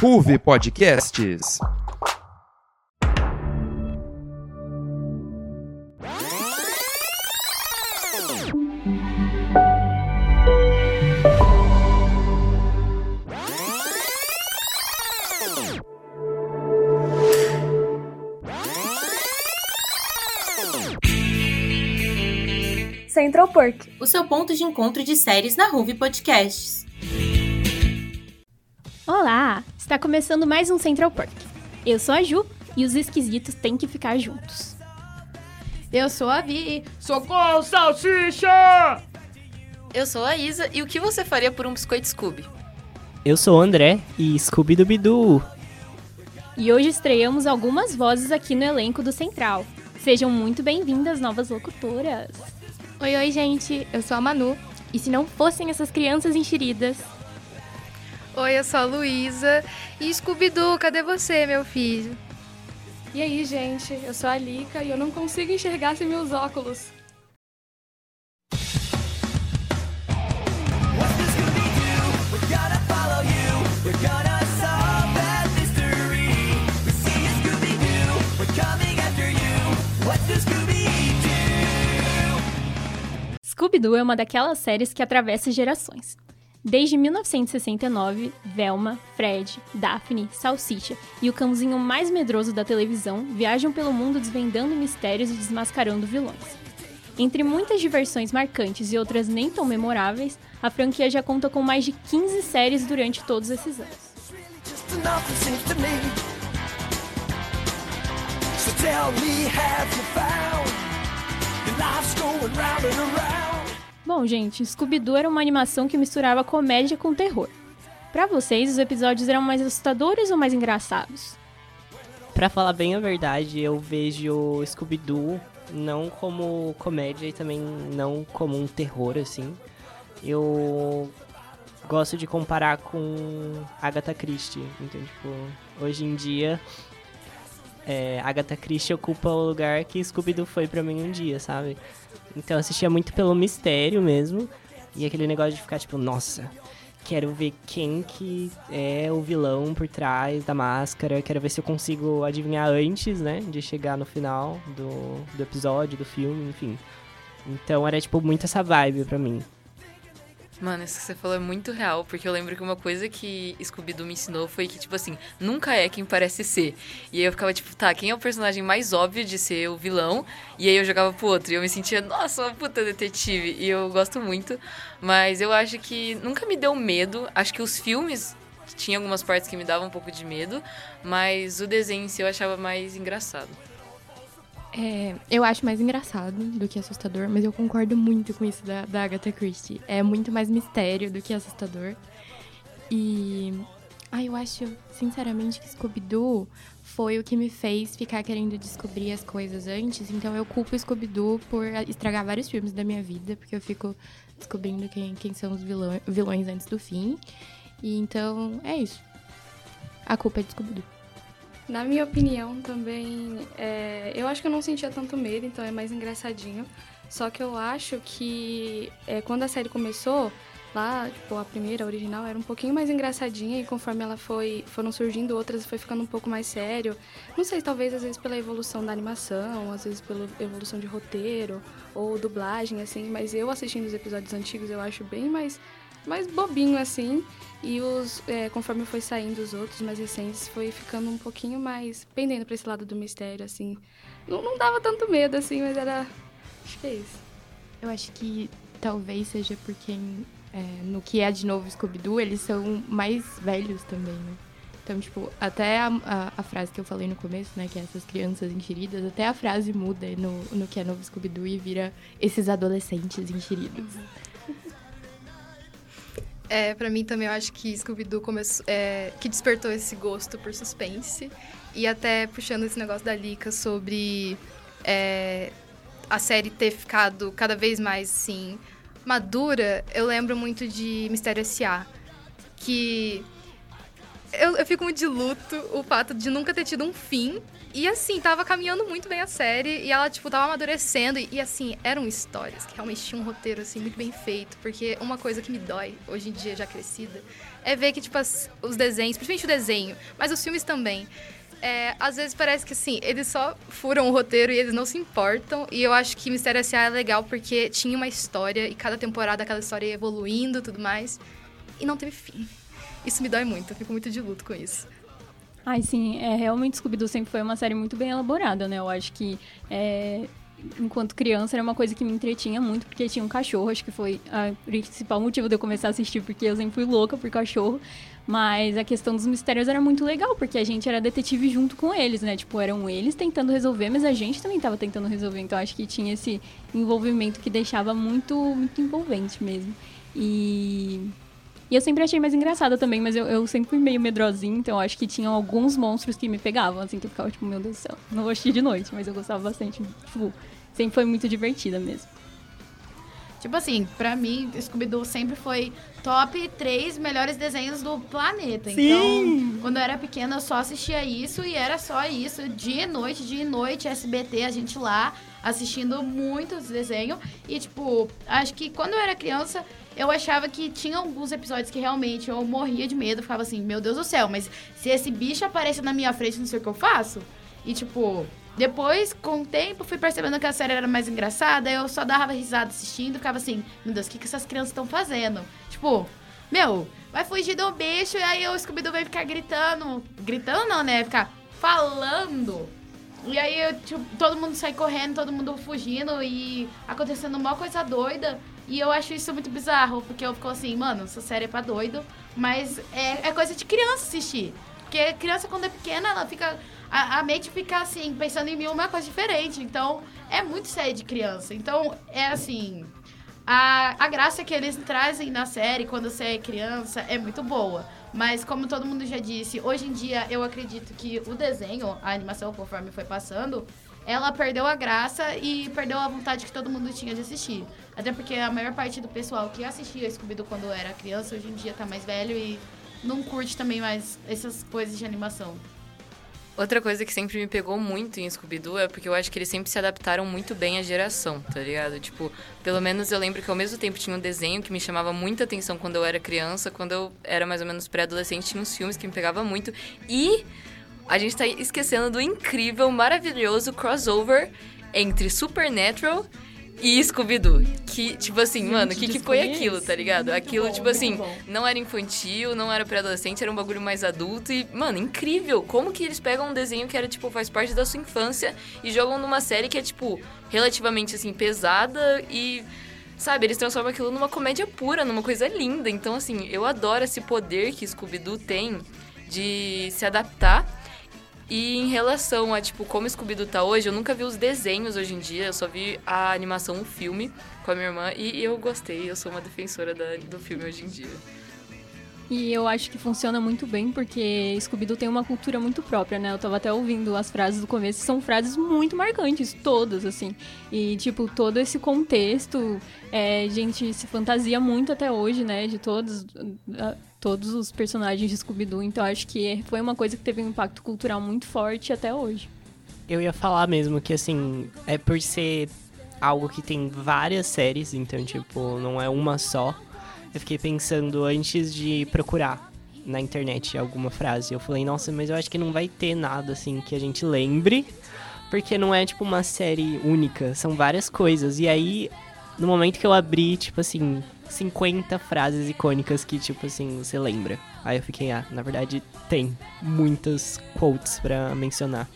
Ruve Podcasts. Central Perk, o seu ponto de encontro de séries na Ruve Podcasts. Está começando mais um Central Perk. Eu sou a Ju e os esquisitos têm que ficar juntos. Eu sou a Vi. Socorro, salsicha! Eu sou a Isa e o que você faria por um biscoito Scooby? Eu sou o André e Scooby Dooby E hoje estreamos algumas vozes aqui no elenco do Central. Sejam muito bem-vindas, novas locutoras. Oi, oi, gente. Eu sou a Manu. E se não fossem essas crianças enxeridas? Oi, eu sou a Luísa. E Scooby-Doo, cadê você, meu filho? E aí, gente? Eu sou a Lika e eu não consigo enxergar sem meus óculos. Scooby-Doo é uma daquelas séries que atravessa gerações. Desde 1969, Velma, Fred, Daphne, Salsicha e o cãozinho mais medroso da televisão viajam pelo mundo desvendando mistérios e desmascarando vilões. Entre muitas diversões marcantes e outras nem tão memoráveis, a franquia já conta com mais de 15 séries durante todos esses anos. Bom, gente, Scooby-Doo era uma animação que misturava comédia com terror. Para vocês, os episódios eram mais assustadores ou mais engraçados? Para falar bem a verdade, eu vejo Scooby-Doo não como comédia e também não como um terror, assim. Eu gosto de comparar com Agatha Christie. Então, tipo, hoje em dia, é, Agatha Christie ocupa o lugar que Scooby-Doo foi para mim um dia, sabe? Então eu assistia muito pelo mistério mesmo. E aquele negócio de ficar tipo, nossa, quero ver quem que é o vilão por trás da máscara. Quero ver se eu consigo adivinhar antes, né? De chegar no final do, do episódio, do filme, enfim. Então era tipo muito essa vibe pra mim. Mano, isso que você falou é muito real, porque eu lembro que uma coisa que Scooby-Doo me ensinou foi que, tipo assim, nunca é quem parece ser. E aí eu ficava tipo, tá, quem é o personagem mais óbvio de ser o vilão? E aí eu jogava pro outro. E eu me sentia, nossa, uma puta detetive. E eu gosto muito. Mas eu acho que nunca me deu medo. Acho que os filmes tinha algumas partes que me davam um pouco de medo, mas o desenho em si eu achava mais engraçado. É, eu acho mais engraçado do que assustador, mas eu concordo muito com isso da, da Agatha Christie. É muito mais mistério do que assustador. E. Ah, eu acho, sinceramente, que Scooby-Doo foi o que me fez ficar querendo descobrir as coisas antes. Então eu culpo Scooby-Doo por estragar vários filmes da minha vida, porque eu fico descobrindo quem, quem são os vilões, vilões antes do fim. E então é isso. A culpa é de Scooby-Doo. Na minha opinião, também, é, eu acho que eu não sentia tanto medo, então é mais engraçadinho. Só que eu acho que é, quando a série começou, lá, tipo, a primeira, a original, era um pouquinho mais engraçadinha e conforme ela foi, foram surgindo outras, foi ficando um pouco mais sério. Não sei, talvez às vezes pela evolução da animação, às vezes pela evolução de roteiro ou dublagem, assim, mas eu assistindo os episódios antigos eu acho bem mais, mais bobinho, assim. E os, é, conforme foi saindo os outros mais recentes, foi ficando um pouquinho mais pendendo para esse lado do mistério, assim. Não, não dava tanto medo, assim, mas era. Acho que é isso. Eu acho que talvez seja porque é, no que é de novo Scooby-Doo, eles são mais velhos também, né? Então, tipo, até a, a, a, frase que eu falei no começo, né, que é essas crianças enxeridas, até a frase muda no, no que é novo Scooby-Doo e vira esses adolescentes enxeridos. Uhum. É, para mim também eu acho que Scooby-Doo começou, é, que despertou esse gosto por suspense. E até puxando esse negócio da Lika sobre é, a série ter ficado cada vez mais, assim, madura, eu lembro muito de Mistério S.A., que eu, eu fico muito de luto o fato de nunca ter tido um fim. E assim, tava caminhando muito bem a série e ela, tipo, tava amadurecendo. E, e, assim, eram histórias que realmente tinham um roteiro, assim, muito bem feito. Porque uma coisa que me dói, hoje em dia já crescida, é ver que, tipo, as, os desenhos, principalmente o desenho, mas os filmes também. É, às vezes parece que assim, eles só furam o roteiro e eles não se importam. E eu acho que Mistério S.A. é legal porque tinha uma história e cada temporada aquela história ia evoluindo tudo mais. E não teve fim. Isso me dói muito, eu fico muito de luto com isso. Ai, sim, é, realmente Scooby-Doo sempre foi uma série muito bem elaborada, né? Eu acho que é, enquanto criança era uma coisa que me entretinha muito, porque tinha um cachorro, acho que foi o principal motivo de eu começar a assistir, porque eu sempre fui louca por cachorro. Mas a questão dos mistérios era muito legal, porque a gente era detetive junto com eles, né? Tipo, eram eles tentando resolver, mas a gente também estava tentando resolver. Então acho que tinha esse envolvimento que deixava muito, muito envolvente mesmo. E e eu sempre achei mais engraçada também, mas eu, eu sempre fui meio medrosinha, então acho que tinham alguns monstros que me pegavam, assim, que eu ficava tipo, meu Deus do céu, não vou assistir de noite, mas eu gostava bastante. Tipo, sempre foi muito divertida mesmo. Tipo assim, pra mim, Scooby-Doo sempre foi top 3 melhores desenhos do planeta. Sim. Então, quando eu era pequena, eu só assistia isso e era só isso. Dia e noite, dia e noite, SBT, a gente lá assistindo muitos desenhos. E, tipo, acho que quando eu era criança, eu achava que tinha alguns episódios que realmente eu morria de medo. Ficava assim, meu Deus do céu, mas se esse bicho aparece na minha frente, não sei o que eu faço. E, tipo, depois, com o tempo, fui percebendo que a série era mais engraçada. Eu só dava risada assistindo. Ficava assim, meu Deus, o que, que essas crianças estão fazendo? Tipo, meu, vai fugir do bicho. E aí o Scooby-Doo vai ficar gritando. Gritando não, né? Ficar falando. E aí, tipo, todo mundo sai correndo, todo mundo fugindo e acontecendo uma coisa doida. E eu acho isso muito bizarro, porque eu fico assim, mano, essa série é pra doido, mas é, é coisa de criança assistir. Porque criança, quando é pequena, ela fica a, a mente fica assim, pensando em mil uma coisa diferente. Então, é muito série de criança. Então, é assim. A, a graça que eles trazem na série quando você é criança é muito boa. Mas, como todo mundo já disse, hoje em dia eu acredito que o desenho, a animação, conforme foi passando, ela perdeu a graça e perdeu a vontade que todo mundo tinha de assistir. Até porque a maior parte do pessoal que assistia Scooby-Doo quando era criança, hoje em dia tá mais velho e não curte também mais essas coisas de animação. Outra coisa que sempre me pegou muito em Scooby-Doo é porque eu acho que eles sempre se adaptaram muito bem à geração, tá ligado? Tipo, pelo menos eu lembro que ao mesmo tempo tinha um desenho que me chamava muita atenção quando eu era criança, quando eu era mais ou menos pré-adolescente, tinha uns filmes que me pegavam muito. E a gente tá esquecendo do incrível, maravilhoso crossover entre Supernatural e Scooby-Doo. Que, tipo assim, Gente, mano, o que, que foi aquilo, tá ligado? Aquilo, bom, tipo assim, bom. não era infantil, não era pré-adolescente, era um bagulho mais adulto. E, mano, incrível! Como que eles pegam um desenho que era, tipo, faz parte da sua infância e jogam numa série que é, tipo, relativamente, assim, pesada e. Sabe, eles transformam aquilo numa comédia pura, numa coisa linda. Então, assim, eu adoro esse poder que Scooby-Doo tem de se adaptar e em relação a, tipo, como Scooby-Doo tá hoje, eu nunca vi os desenhos hoje em dia, eu só vi a animação, o filme com a minha irmã e eu gostei, eu sou uma defensora da, do filme hoje em dia. E eu acho que funciona muito bem porque Scooby-Doo tem uma cultura muito própria, né? Eu tava até ouvindo as frases do começo, são frases muito marcantes, todas, assim. E, tipo, todo esse contexto, é, gente se fantasia muito até hoje, né? De todos, todos os personagens de Scooby-Doo. Então acho que foi uma coisa que teve um impacto cultural muito forte até hoje. Eu ia falar mesmo que, assim, é por ser algo que tem várias séries, então, tipo, não é uma só. Eu fiquei pensando antes de procurar na internet alguma frase. Eu falei, nossa, mas eu acho que não vai ter nada, assim, que a gente lembre. Porque não é, tipo, uma série única. São várias coisas. E aí, no momento que eu abri, tipo assim, 50 frases icônicas que, tipo assim, você lembra. Aí eu fiquei, ah, na verdade tem muitas quotes para mencionar.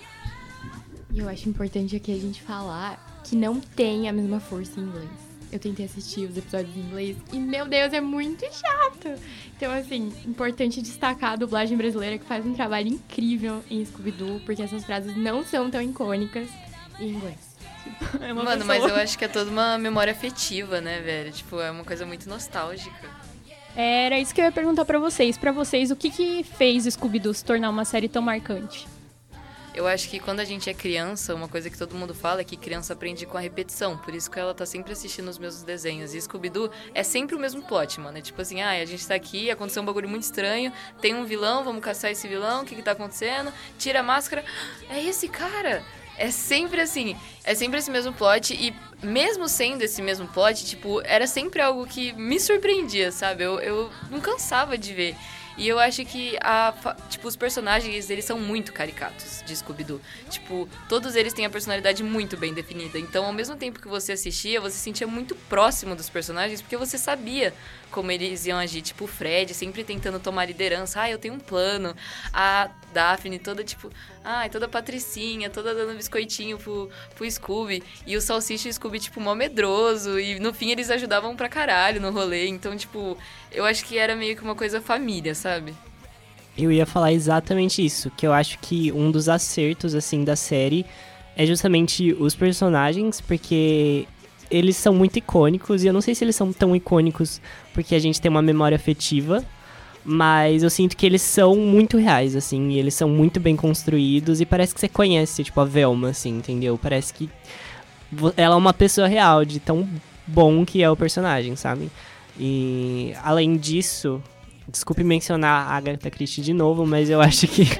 E eu acho importante aqui a gente falar que não tem a mesma força em inglês. Eu tentei assistir os episódios em inglês e, meu Deus, é muito chato. Então, assim, importante destacar a dublagem brasileira que faz um trabalho incrível em Scooby-Doo, porque essas frases não são tão icônicas em inglês. É Mano, pessoa. mas eu acho que é toda uma memória afetiva, né, velho? Tipo, é uma coisa muito nostálgica. Era isso que eu ia perguntar para vocês. para vocês, o que que fez Scooby-Doo se tornar uma série tão marcante? Eu acho que quando a gente é criança, uma coisa que todo mundo fala é que criança aprende com a repetição. Por isso que ela tá sempre assistindo os mesmos desenhos. E Scooby-Doo é sempre o mesmo plot, mano. É tipo assim, ah, a gente tá aqui, aconteceu um bagulho muito estranho, tem um vilão, vamos caçar esse vilão, o que que tá acontecendo? Tira a máscara. É esse cara! É sempre assim, é sempre esse mesmo plot e mesmo sendo esse mesmo plot, tipo, era sempre algo que me surpreendia, sabe? Eu, eu não cansava de ver. E eu acho que a, tipo, os personagens, eles são muito caricatos de Scooby-Doo. Tipo, todos eles têm a personalidade muito bem definida. Então, ao mesmo tempo que você assistia, você se sentia muito próximo dos personagens, porque você sabia como eles iam agir. Tipo, o Fred sempre tentando tomar liderança. Ah, eu tenho um plano. A Daphne toda, tipo, ah, toda patricinha, toda dando biscoitinho pro, pro Scooby. E o Salsicha e o Scooby, tipo, mó medroso. E no fim eles ajudavam pra caralho no rolê. Então, tipo, eu acho que era meio que uma coisa família, sabe? Eu ia falar exatamente isso, que eu acho que um dos acertos, assim, da série é justamente os personagens, porque eles são muito icônicos, e eu não sei se eles são tão icônicos porque a gente tem uma memória afetiva, mas eu sinto que eles são muito reais, assim, e eles são muito bem construídos e parece que você conhece, tipo, a Velma, assim, entendeu? Parece que ela é uma pessoa real, de tão bom que é o personagem, sabe? E além disso, desculpe mencionar a Agatha Christie de novo, mas eu acho que.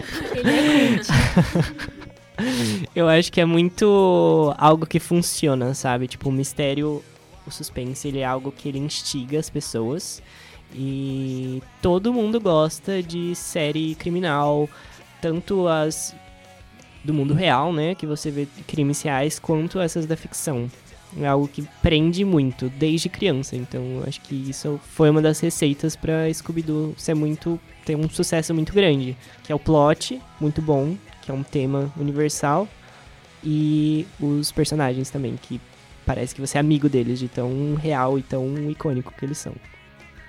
É eu acho que é muito algo que funciona, sabe? Tipo, o mistério, o suspense, ele é algo que ele instiga as pessoas. E todo mundo gosta de série criminal, tanto as do mundo real, né, que você vê crimes reais, quanto essas da ficção. É algo que prende muito desde criança, então acho que isso foi uma das receitas para Scooby-Doo ser muito ter um sucesso muito grande, que é o plot muito bom, que é um tema universal e os personagens também que parece que você é amigo deles de tão real e tão icônico que eles são.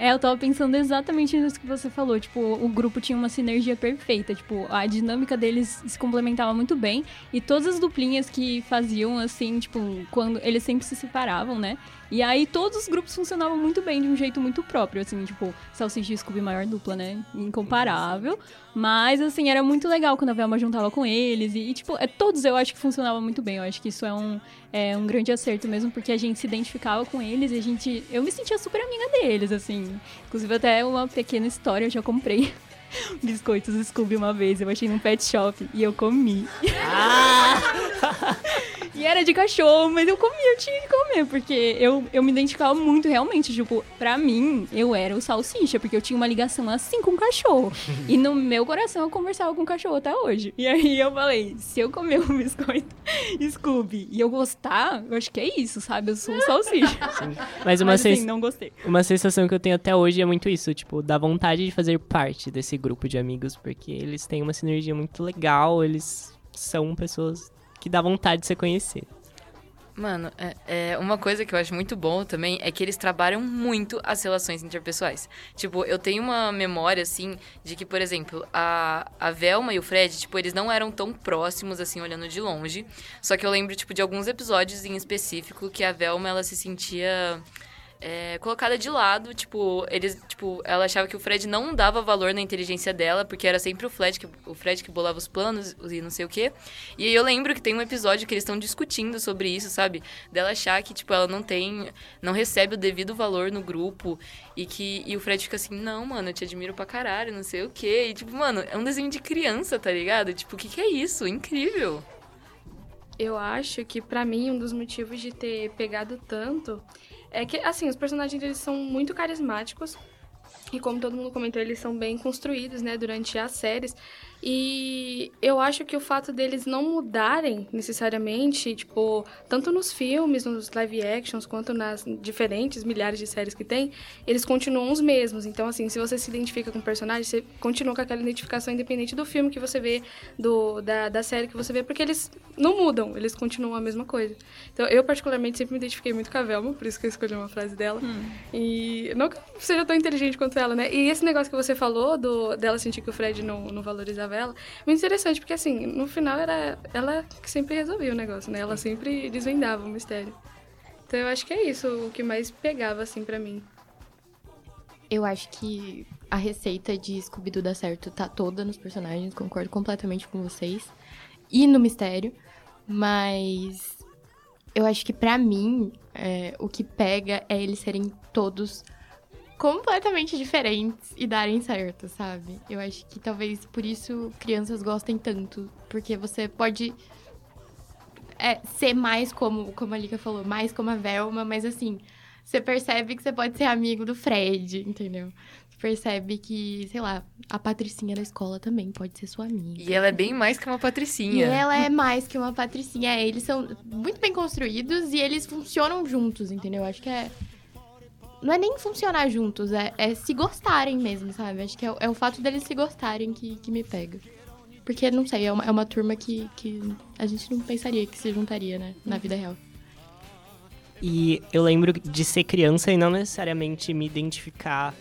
É, eu tava pensando exatamente nisso que você falou. Tipo, o grupo tinha uma sinergia perfeita. Tipo, a dinâmica deles se complementava muito bem. E todas as duplinhas que faziam, assim, tipo, quando eles sempre se separavam, né? E aí todos os grupos funcionavam muito bem, de um jeito muito próprio, assim, tipo, Salsicha e Scooby maior dupla, né? Incomparável. Mas, assim, era muito legal quando a Velma juntava com eles. E, e, tipo, é, todos eu acho que funcionavam muito bem. Eu acho que isso é um, é um grande acerto mesmo, porque a gente se identificava com eles e a gente. Eu me sentia super amiga deles, assim. Inclusive, até uma pequena história eu já comprei biscoitos Scooby uma vez, eu achei num pet shop e eu comi. Ah! e era de cachorro, mas eu comi, eu tinha que comer, porque eu, eu me identificava muito realmente. Tipo, pra mim, eu era o salsicha, porque eu tinha uma ligação assim com o cachorro. e no meu coração eu conversava com o cachorro até hoje. E aí eu falei, se eu comer um biscoito Scooby e eu gostar, eu acho que é isso, sabe? Eu sou um salsicha. Sim. Mas uma mas, assim, não gostei. Uma sensação que eu tenho até hoje é muito isso, tipo, da vontade de fazer parte desse grupo de amigos, porque eles têm uma sinergia muito legal, eles são pessoas que dá vontade de você conhecer. Mano, é, é, uma coisa que eu acho muito bom também é que eles trabalham muito as relações interpessoais. Tipo, eu tenho uma memória, assim, de que, por exemplo, a, a Velma e o Fred, tipo, eles não eram tão próximos, assim, olhando de longe. Só que eu lembro, tipo, de alguns episódios em específico que a Velma, ela se sentia é, colocada de lado, tipo, eles, tipo, ela achava que o Fred não dava valor na inteligência dela, porque era sempre o Fred que, o Fred que bolava os planos e não sei o quê. E aí eu lembro que tem um episódio que eles estão discutindo sobre isso, sabe? Dela achar que, tipo, ela não tem, não recebe o devido valor no grupo e que e o Fred fica assim: "Não, mano, eu te admiro pra caralho, não sei o quê". E tipo, mano, é um desenho de criança, tá ligado? Tipo, o que que é isso? Incrível. Eu acho que para mim um dos motivos de ter pegado tanto é que, assim, os personagens eles são muito carismáticos. E como todo mundo comentou, eles são bem construídos, né, durante as séries. E eu acho que o fato deles não mudarem necessariamente, tipo, tanto nos filmes, nos live actions, quanto nas diferentes milhares de séries que tem, eles continuam os mesmos. Então, assim, se você se identifica com o personagem, você continua com aquela identificação independente do filme que você vê, do, da, da série que você vê, porque eles não mudam, eles continuam a mesma coisa. Então, eu particularmente sempre me identifiquei muito com a Velma, por isso que eu escolhi uma frase dela. Hum. E não que seja tão inteligente quanto ela, né? E esse negócio que você falou, do, dela sentir que o Fred não, não valorizava ela. Muito interessante, porque assim, no final era ela que sempre resolvia o negócio, né? Ela sempre desvendava o mistério. Então eu acho que é isso o que mais pegava, assim, para mim. Eu acho que a receita de Scooby-Doo dar certo tá toda nos personagens, concordo completamente com vocês. e no mistério. Mas eu acho que pra mim, é, o que pega é eles serem todos completamente diferentes e darem certo, sabe? Eu acho que talvez por isso crianças gostem tanto. Porque você pode é, ser mais como, como a Lika falou, mais como a Velma, mas assim, você percebe que você pode ser amigo do Fred, entendeu? Você percebe que, sei lá, a Patricinha da escola também pode ser sua amiga. E ela é bem mais que uma patricinha. E ela é mais que uma Patricinha. É, eles são muito bem construídos e eles funcionam juntos, entendeu? Acho que é. Não é nem funcionar juntos, é, é se gostarem mesmo, sabe? Acho que é, é o fato deles se gostarem que, que me pega. Porque, não sei, é uma, é uma turma que, que a gente não pensaria que se juntaria, né? Na vida real. E eu lembro de ser criança e não necessariamente me identificar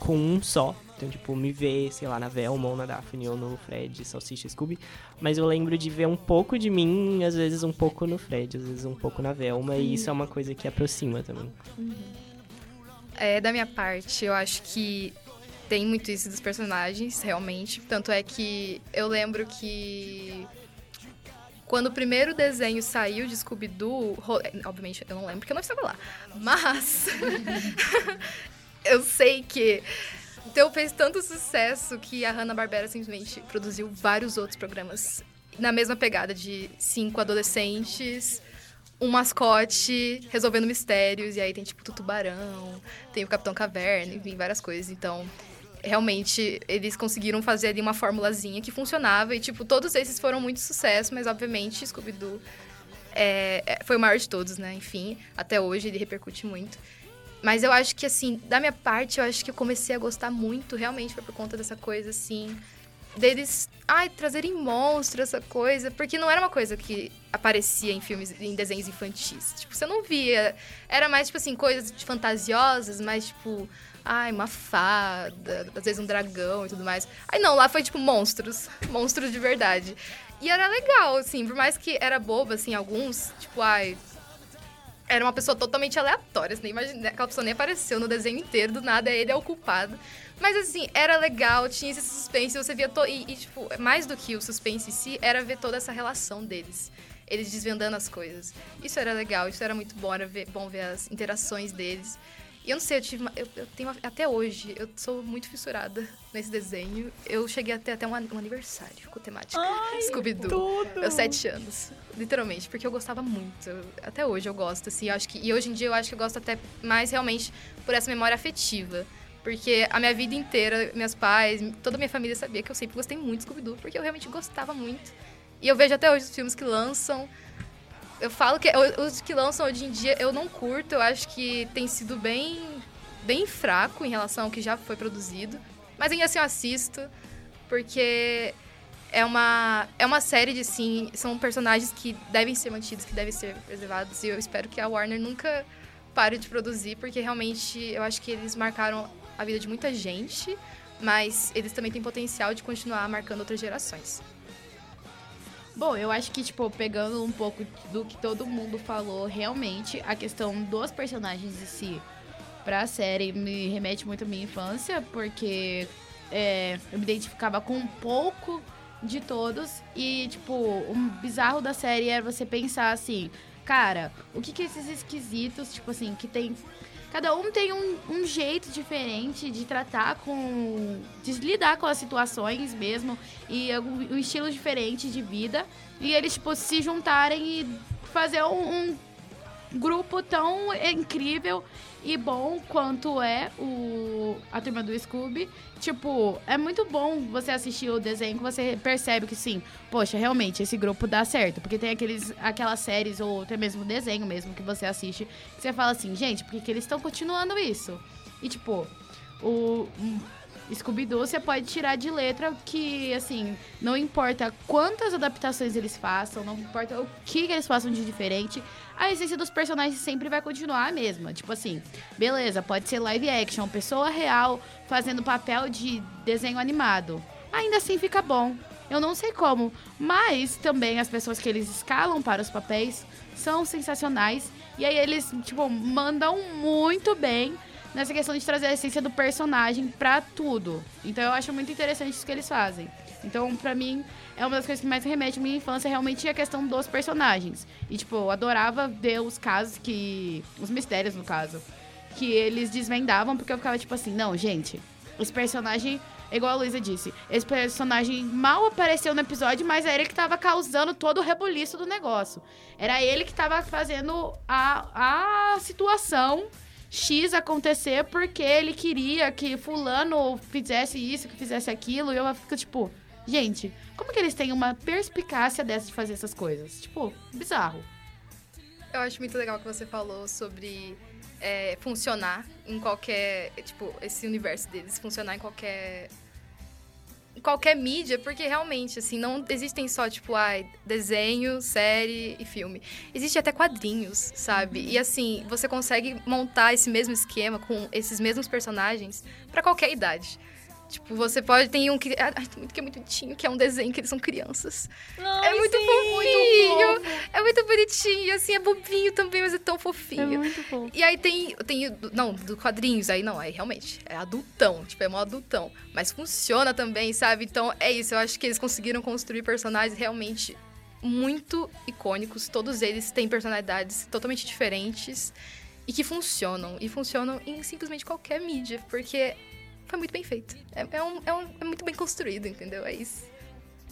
com um só. Então, tipo, me ver, sei lá, na Velma ou na Daphne ou no Fred, Salsicha Scooby. Mas eu lembro de ver um pouco de mim, às vezes um pouco no Fred, às vezes um pouco na Velma. E isso é uma coisa que aproxima também. É, da minha parte, eu acho que tem muito isso dos personagens, realmente. Tanto é que eu lembro que quando o primeiro desenho saiu de Scooby-Doo, ro- obviamente eu não lembro porque eu não estava lá, mas eu sei que então fez tanto sucesso que a Hanna-Barbera simplesmente produziu vários outros programas na mesma pegada de cinco adolescentes, um mascote resolvendo mistérios, e aí tem tipo o Tubarão, tem o Capitão Caverna, enfim, várias coisas. Então, realmente, eles conseguiram fazer ali uma formulazinha que funcionava, e tipo, todos esses foram muito sucesso, mas obviamente Scooby-Doo é, é- foi o maior de todos, né? Enfim, até hoje ele repercute muito. Mas eu acho que, assim, da minha parte, eu acho que eu comecei a gostar muito, realmente, foi por conta dessa coisa, assim, deles, ai, trazerem monstros, essa coisa, porque não era uma coisa que aparecia em filmes, em desenhos infantis. Tipo, você não via, era mais, tipo assim, coisas fantasiosas, mais, tipo, ai, uma fada, às vezes um dragão e tudo mais. Aí não, lá foi, tipo, monstros, monstros de verdade. E era legal, assim, por mais que era bobo, assim, alguns, tipo, ai, era uma pessoa totalmente aleatória. Você nem imagina, aquela pessoa nem apareceu no desenho inteiro, do nada ele é o culpado. Mas assim, era legal, tinha esse suspense, você via. To... E, e, tipo, mais do que o suspense em si, era ver toda essa relação deles. Eles desvendando as coisas. Isso era legal, isso era muito bom, era ver- bom ver as interações deles. E eu não sei, eu tive. uma- eu, eu tenho. uma- até hoje, eu sou muito fissurada nesse desenho. Eu cheguei até até um, um aniversário com temática Scooby-Doo. Meus sete anos. Literalmente, porque eu gostava muito. Eu- Até hoje eu gosto, assim. eu acho que, e hoje em dia eu acho que eu gosto até mais realmente por essa memória afetiva. Porque a minha vida inteira, meus pais, toda a minha família sabia que eu sempre gostei muito de Scooby-Doo, porque eu realmente gostava muito. E eu vejo até hoje os filmes que lançam. Eu falo que os que lançam hoje em dia eu não curto, eu acho que tem sido bem, bem fraco em relação ao que já foi produzido. Mas ainda assim eu assisto, porque é uma, é uma série de, sim, são personagens que devem ser mantidos, que devem ser preservados. E eu espero que a Warner nunca pare de produzir, porque realmente eu acho que eles marcaram a vida de muita gente, mas eles também têm potencial de continuar marcando outras gerações. Bom, eu acho que, tipo, pegando um pouco do que todo mundo falou, realmente, a questão dos personagens em si pra série me remete muito à minha infância, porque é, eu me identificava com um pouco de todos. E, tipo, o bizarro da série era você pensar assim, cara, o que que esses esquisitos, tipo assim, que tem. Cada um tem um, um jeito diferente de tratar com. de lidar com as situações mesmo. E algum- um estilo diferente de vida. E eles, tipo, se juntarem e fazer um, um grupo tão incrível e bom quanto é o a turma do Scooby. Tipo, é muito bom você assistir o desenho que você percebe que sim, poxa, realmente esse grupo dá certo, porque tem aqueles aquelas séries ou até mesmo desenho mesmo que você assiste, que você fala assim, gente, por que, que eles estão continuando isso? E tipo, o Scooby-Doo você pode tirar de letra que, assim, não importa quantas adaptações eles façam, não importa o que, que eles façam de diferente, a essência dos personagens sempre vai continuar a mesma. Tipo assim, beleza, pode ser live action, pessoa real fazendo papel de desenho animado. Ainda assim fica bom. Eu não sei como, mas também as pessoas que eles escalam para os papéis são sensacionais. E aí eles, tipo, mandam muito bem nessa questão de trazer a essência do personagem pra tudo. Então eu acho muito interessante isso que eles fazem. Então, pra mim, é uma das coisas que mais remete à minha infância, realmente a questão dos personagens. E, tipo, eu adorava ver os casos que. Os mistérios, no caso. Que eles desvendavam, porque eu ficava tipo assim, não, gente, esse personagem. Igual a Luísa disse, esse personagem mal apareceu no episódio, mas era ele que tava causando todo o rebuliço do negócio. Era ele que tava fazendo a, a situação X acontecer porque ele queria que fulano fizesse isso, que fizesse aquilo. E eu fico tipo, gente, como que eles têm uma perspicácia dessa de fazer essas coisas? Tipo, bizarro. Eu acho muito legal que você falou sobre é, funcionar em qualquer. Tipo, esse universo deles funcionar em qualquer. Em qualquer mídia, porque realmente, assim, não existem só, tipo, ai, desenho, série e filme. Existe até quadrinhos, sabe? E assim, você consegue montar esse mesmo esquema com esses mesmos personagens para qualquer idade. Tipo, você pode ter um que. Ai, tem muito que é muito bonitinho, que é um desenho que eles são crianças. Ai, é muito sim, fofinho. muito é muito bonitinho, assim, é bobinho também, mas é tão fofinho. É muito fofo. E aí tem, tem. Não, do quadrinhos, aí não, aí realmente. É adultão, tipo, é mó adultão. Mas funciona também, sabe? Então é isso, eu acho que eles conseguiram construir personagens realmente muito icônicos. Todos eles têm personalidades totalmente diferentes e que funcionam. E funcionam em simplesmente qualquer mídia, porque foi muito bem feito. É, é um, é, um- é muito bem construído, entendeu? É isso.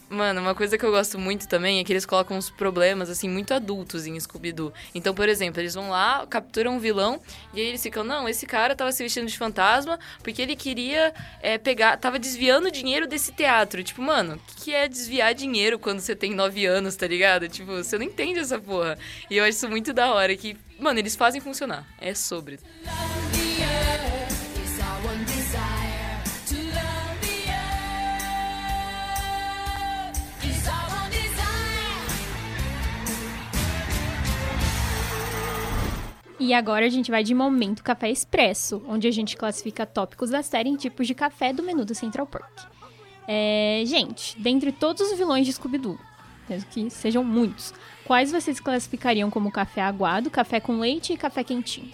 Mano, uma coisa que eu gosto muito também é que eles colocam uns problemas, assim, muito adultos em Scooby-Doo. Então, por exemplo, eles vão lá, capturam um vilão, e aí eles ficam, não, esse cara tava se vestindo de fantasma porque ele queria é, pegar, tava desviando dinheiro desse teatro. Tipo, mano, o que, é desviar dinheiro quando você tem nove anos, tá ligado? Tipo, você não entende essa porra. E eu acho isso muito da hora, que, mano, eles fazem funcionar. É sobre. E agora a gente vai de Momento Café Expresso, onde a gente classifica tópicos da série em tipos de café do menu do Central Park. É, gente, dentre todos os vilões de Scooby-Doo, mesmo que sejam muitos, quais vocês classificariam como café aguado, café com leite e café quentinho?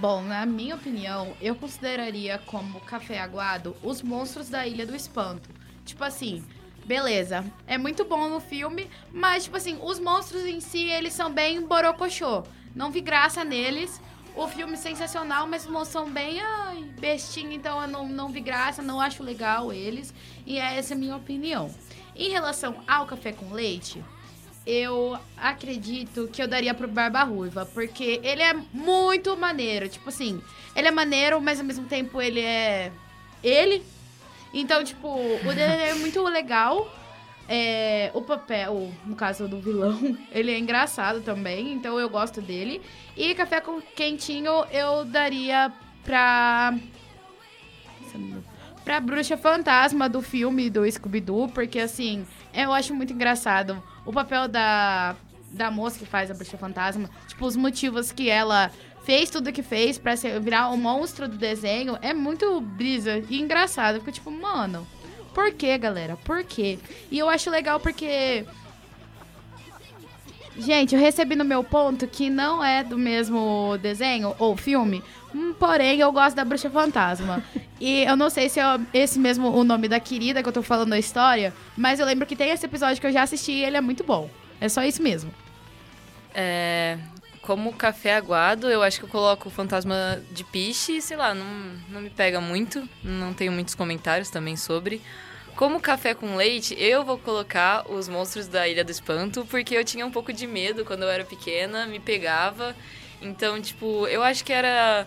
Bom, na minha opinião, eu consideraria como café aguado os monstros da Ilha do Espanto. Tipo assim, beleza, é muito bom no filme, mas tipo assim, os monstros em si, eles são bem borocochô. Não vi graça neles. O filme sensacional, mas os monstros são bem ai, bestinha, então eu não, não vi graça, não acho legal eles. E essa é a minha opinião. Em relação ao café com leite, eu acredito que eu daria pro Barba Ruiva, porque ele é muito maneiro. Tipo assim, ele é maneiro, mas ao mesmo tempo ele é. Ele. Então, tipo, o dele é muito legal. É, o papel, no caso do vilão, ele é engraçado também, então eu gosto dele. E café com quentinho eu daria pra. Pra bruxa fantasma do filme do Scooby-Doo, porque assim, eu acho muito engraçado o papel da, da moça que faz a bruxa fantasma, tipo, os motivos que ela fez tudo que fez pra ser, virar o monstro do desenho, é muito brisa e engraçado. Fica tipo, mano, por que, galera? Por quê? E eu acho legal porque. Gente, eu recebi no meu ponto que não é do mesmo desenho ou filme, hum, porém eu gosto da Bruxa Fantasma. e eu não sei se é esse mesmo o nome da querida que eu tô falando a história, mas eu lembro que tem esse episódio que eu já assisti e ele é muito bom. É só isso mesmo. É, como café aguado, eu acho que eu coloco o fantasma de piche, sei lá, não, não me pega muito, não tenho muitos comentários também sobre. Como café com leite, eu vou colocar os monstros da Ilha do Espanto, porque eu tinha um pouco de medo quando eu era pequena, me pegava. Então, tipo, eu acho que era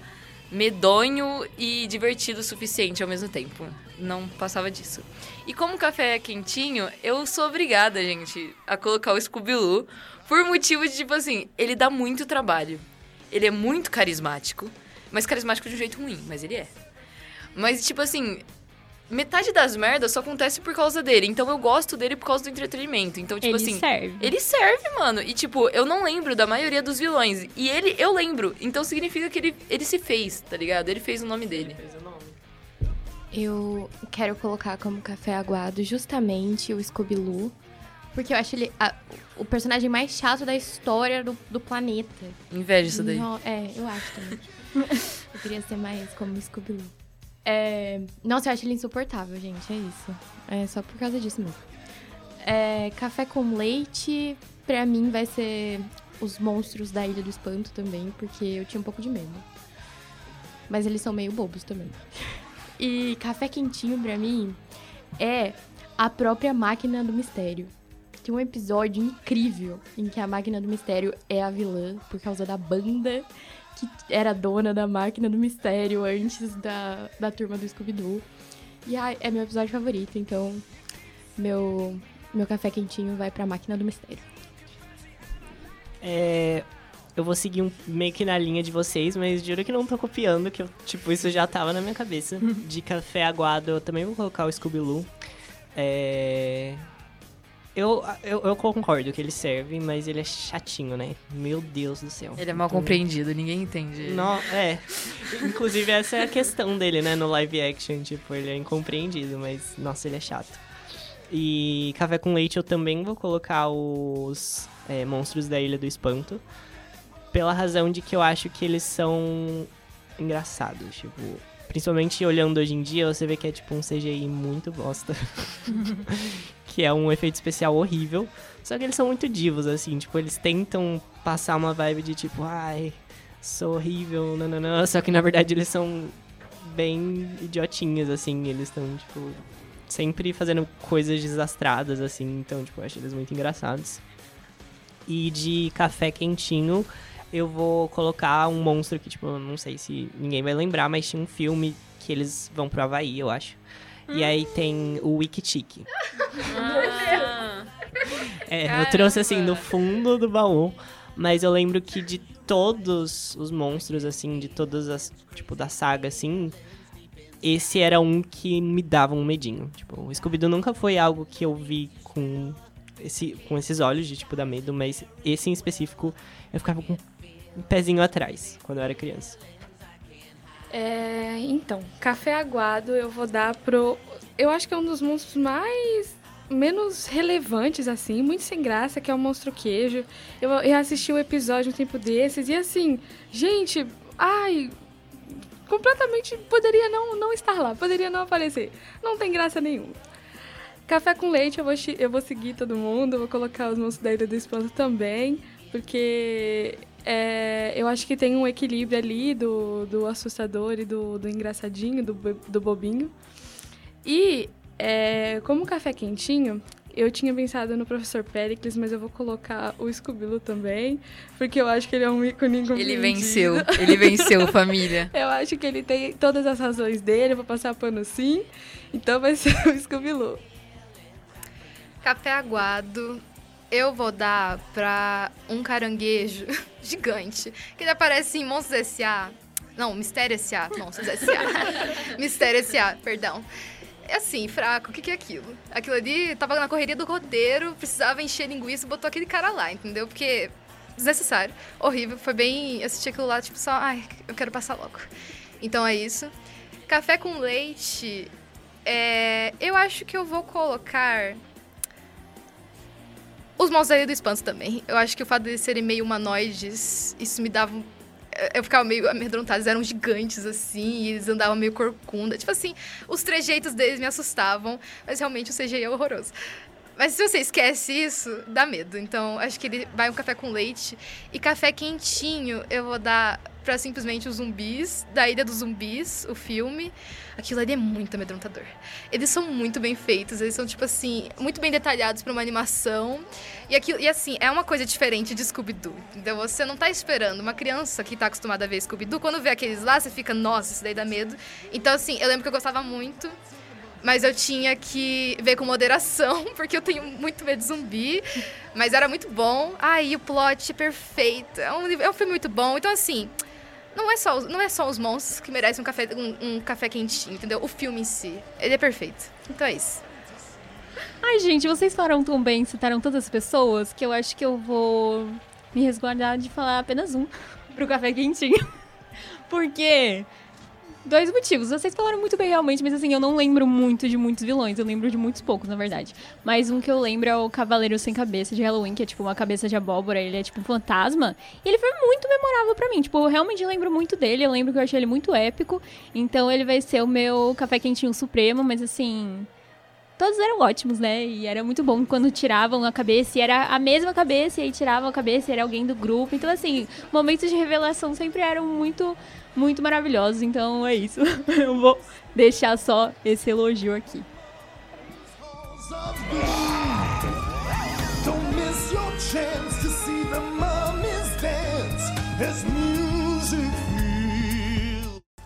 medonho e divertido o suficiente ao mesmo tempo. Não passava disso. E como café é quentinho, eu sou obrigada, gente, a colocar o Scooby-Doo por motivo de, tipo assim, ele dá muito trabalho. Ele é muito carismático, mas carismático de um jeito ruim, mas ele é. Mas, tipo assim, metade das merdas só acontece por causa dele. Então eu gosto dele por causa do entretenimento. Então, tipo ele assim. serve. Ele serve, mano. E, tipo, eu não lembro da maioria dos vilões. E ele, eu lembro. Então significa que ele, ele se fez, tá ligado? Ele fez o nome dele. Eu quero colocar como café aguado justamente o Scooby-Loo. Porque eu acho ele a- o personagem mais chato da história do, do planeta. Inveja isso daí. É, eu acho também. eu queria ser mais como Scooby-Doo. É... Nossa, eu acho ele insuportável, gente. É isso. É só por causa disso mesmo. É... Café com leite, pra mim, vai ser os monstros da Ilha do Espanto também, porque eu tinha um pouco de medo. Mas eles são meio bobos também. E café quentinho, pra mim, é a própria máquina do mistério. Tem um episódio incrível em que a máquina do mistério é a vilã por causa da banda que era dona da máquina do mistério antes da, da turma do Scooby-Doo. E ai, é meu episódio favorito, então meu, meu café quentinho vai pra máquina do mistério. É, eu vou seguir um, meio que na linha de vocês, mas juro que não tô copiando, que eu, tipo, isso já tava na minha cabeça. de café aguado, eu também vou colocar o Scooby-Loo. É... Eu, eu, eu, concordo que ele serve, mas ele é chatinho, né? Meu Deus do céu. Ele é mal então, compreendido, ninguém entende. Não, é. Inclusive, essa é a questão dele, né? No live action, tipo, ele é incompreendido, mas, nossa, ele é chato. E café com leite eu também vou colocar os é, monstros da Ilha do Espanto. Pela razão de que eu acho que eles são engraçados, tipo... Principalmente olhando hoje em dia, você vê que é tipo um CGI muito bosta. que é um efeito especial horrível. Só que eles são muito divos, assim, tipo, eles tentam passar uma vibe de tipo, ai, sou horrível, nananã. Só que na verdade eles são bem idiotinhas, assim, eles estão, tipo, sempre fazendo coisas desastradas, assim, então, tipo, eu acho eles muito engraçados. E de café quentinho, eu vou colocar um monstro que, tipo, não sei se ninguém vai lembrar, mas tinha um filme que eles vão pro Havaí, eu acho. E aí tem o Wiki Ah. É, eu trouxe assim no fundo do baú, mas eu lembro que de todos os monstros assim, de todas as, tipo, da saga assim, esse era um que me dava um medinho. Tipo, o Scooby-Doo nunca foi algo que eu vi com esse com esses olhos de tipo dar medo, mas esse em específico eu ficava com um pezinho atrás quando eu era criança. É, então, café aguado eu vou dar pro. Eu acho que é um dos monstros mais. menos relevantes, assim, muito sem graça, que é o monstro queijo. Eu, eu assisti o um episódio um tempo desses e assim, gente, ai. Completamente poderia não, não estar lá, poderia não aparecer. Não tem graça nenhuma. Café com leite, eu vou, eu vou seguir todo mundo, vou colocar os monstros da Ilha do Espanto também, porque é, eu acho que tem um equilíbrio ali do, do assustador e do, do engraçadinho, do, do bobinho. E é, como café quentinho, eu tinha pensado no professor Pericles, mas eu vou colocar o Scooby também, porque eu acho que ele é um ícone Ele venceu, ele venceu, família. eu acho que ele tem todas as razões dele, eu vou passar pano sim, então vai ser o Scooby Café aguado, eu vou dar pra um caranguejo gigante, que ele aparece em Monstros S.A. Não, Mistério S.A. Monstros S.A. Mistério S.A., perdão. É assim, fraco, o que, que é aquilo? Aquilo ali tava na correria do roteiro, precisava encher linguiça e botou aquele cara lá, entendeu? Porque desnecessário, horrível, foi bem. Assistir aquilo lá, tipo, só, ai, eu quero passar logo. Então é isso. Café com leite. É, eu acho que eu vou colocar os monstros do espanto também. Eu acho que o fato de eles serem meio humanoides, isso me dava. Eu ficava meio amedrontada. Eles eram gigantes, assim, e eles andavam meio corcunda. Tipo assim, os trejeitos deles me assustavam, mas realmente o CGI é horroroso. Mas se você esquece isso, dá medo. Então, acho que ele vai um café com leite. E café quentinho, eu vou dar pra simplesmente os zumbis, da Ilha dos Zumbis, o filme. Aquilo ali é muito amedrontador. Eles são muito bem feitos, eles são, tipo assim, muito bem detalhados pra uma animação. E, aquilo, e assim, é uma coisa diferente de Scooby-Doo. Então você não tá esperando. Uma criança que tá acostumada a ver Scooby-Doo, quando vê aqueles lá, você fica, nossa, isso daí dá medo. Então, assim, eu lembro que eu gostava muito mas eu tinha que ver com moderação, porque eu tenho muito medo de zumbi. Mas era muito bom. Aí o plot perfeito. É um, é um filme muito bom. Então, assim, não é só, não é só os monstros que merecem um café, um, um café quentinho, entendeu? O filme em si. Ele é perfeito. Então é isso. Ai, gente, vocês falaram tão bem, citaram tantas pessoas, que eu acho que eu vou me resguardar de falar apenas um pro café quentinho. Porque dois motivos. Vocês falaram muito bem realmente, mas assim, eu não lembro muito de muitos vilões. Eu lembro de muitos poucos, na verdade. Mas um que eu lembro é o Cavaleiro Sem Cabeça de Halloween, que é tipo uma cabeça de abóbora. Ele é tipo um fantasma. E ele foi muito memorável pra mim. Tipo, eu realmente lembro muito dele. Eu lembro que eu achei ele muito épico. Então ele vai ser o meu café quentinho supremo, mas assim todos eram ótimos, né? E era muito bom quando tiravam a cabeça e era a mesma cabeça, e aí tiravam a cabeça e era alguém do grupo. Então, assim, momentos de revelação sempre eram muito, muito maravilhosos. Então é isso. Eu vou deixar só esse elogio aqui.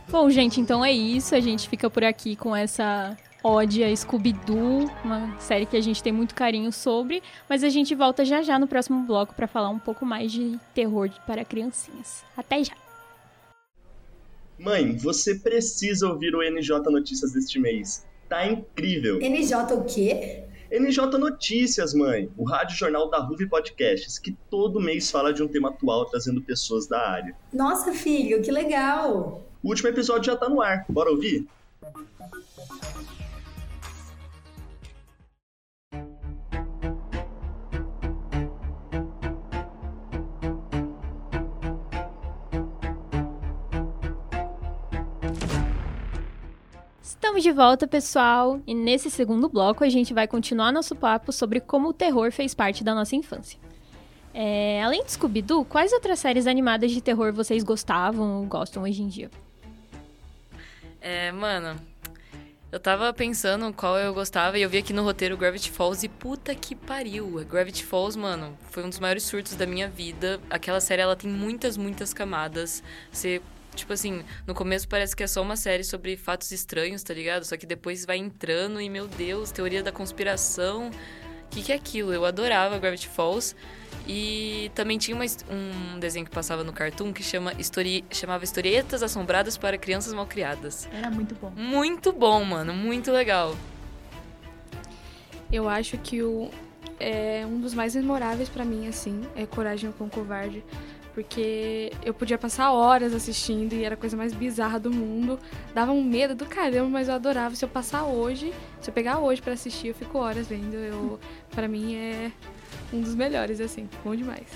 Bom, gente, então é isso. A gente fica por aqui com essa ode a Scooby-Doo, uma série que a gente tem muito carinho sobre, mas a gente volta já já no próximo bloco para falar um pouco mais de terror para criancinhas. Até já! Mãe, você precisa ouvir o NJ Notícias deste mês. Tá incrível! NJ o quê? NJ Notícias, mãe, o rádio jornal da Ruve Podcasts, que todo mês fala de um tema atual trazendo pessoas da área. Nossa, filho, que legal! O último episódio já tá no ar, bora ouvir? Estamos de volta, pessoal, e nesse segundo bloco a gente vai continuar nosso papo sobre como o terror fez parte da nossa infância. É, além de Scooby-Doo, quais outras séries animadas de terror vocês gostavam ou gostam hoje em dia? É, mano, eu tava pensando qual eu gostava e eu vi aqui no roteiro Gravity Falls e puta que pariu. Gravity Falls, mano, foi um dos maiores surtos da minha vida. Aquela série, ela tem muitas, muitas camadas. Você Tipo assim, no começo parece que é só uma série sobre fatos estranhos, tá ligado? Só que depois vai entrando e, meu Deus, teoria da conspiração. O que, que é aquilo? Eu adorava Gravity Falls. E também tinha uma, um desenho que passava no Cartoon que chama histori chamava Historietas Assombradas para Crianças Malcriadas. Era muito bom. Muito bom, mano. Muito legal. Eu acho que o, é, um dos mais memoráveis para mim, assim, é Coragem com o Covarde. Porque eu podia passar horas assistindo e era a coisa mais bizarra do mundo. Dava um medo do caramba, mas eu adorava. Se eu passar hoje, se eu pegar hoje para assistir, eu fico horas vendo. Eu, para mim é um dos melhores, assim. Bom demais.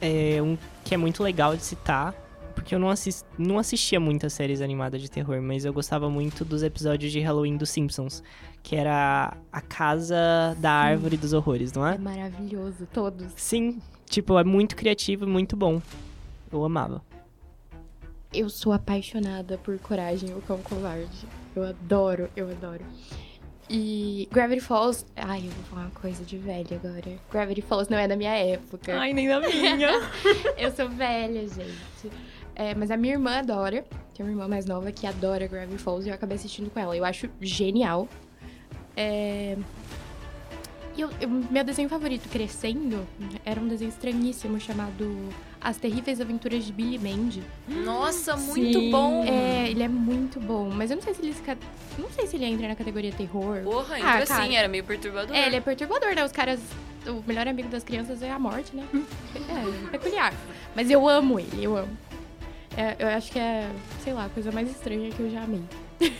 É um que é muito legal de citar, porque eu não, assist, não assistia muitas séries animadas de terror, mas eu gostava muito dos episódios de Halloween dos Simpsons, que era a casa da árvore dos horrores, não é? É maravilhoso, todos. Sim, tipo, é muito criativo e muito bom. Eu amava. Eu sou apaixonada por Coragem, o Cão Covarde. Eu adoro, eu adoro. E Gravity Falls. Ai, eu vou falar uma coisa de velha agora. Gravity Falls não é da minha época. Ai, nem da minha. eu sou velha, gente. É, mas a minha irmã adora. Tem uma irmã mais nova que adora Gravity Falls e eu acabei assistindo com ela. Eu acho genial. É... E eu, eu, meu desenho favorito crescendo era um desenho estranhíssimo chamado As Terríveis Aventuras de Billy Mandy. Nossa, muito Sim. bom! É, ele é muito bom, mas eu não sei se ele não sei se ele entra na categoria terror. Porra, Ah, entra cara. assim, era meio perturbador. É, ele é perturbador, né? Os caras. O melhor amigo das crianças é a morte, né? É, peculiar. Mas eu amo ele, eu amo. É, eu acho que é, sei lá, a coisa mais estranha que eu já amei.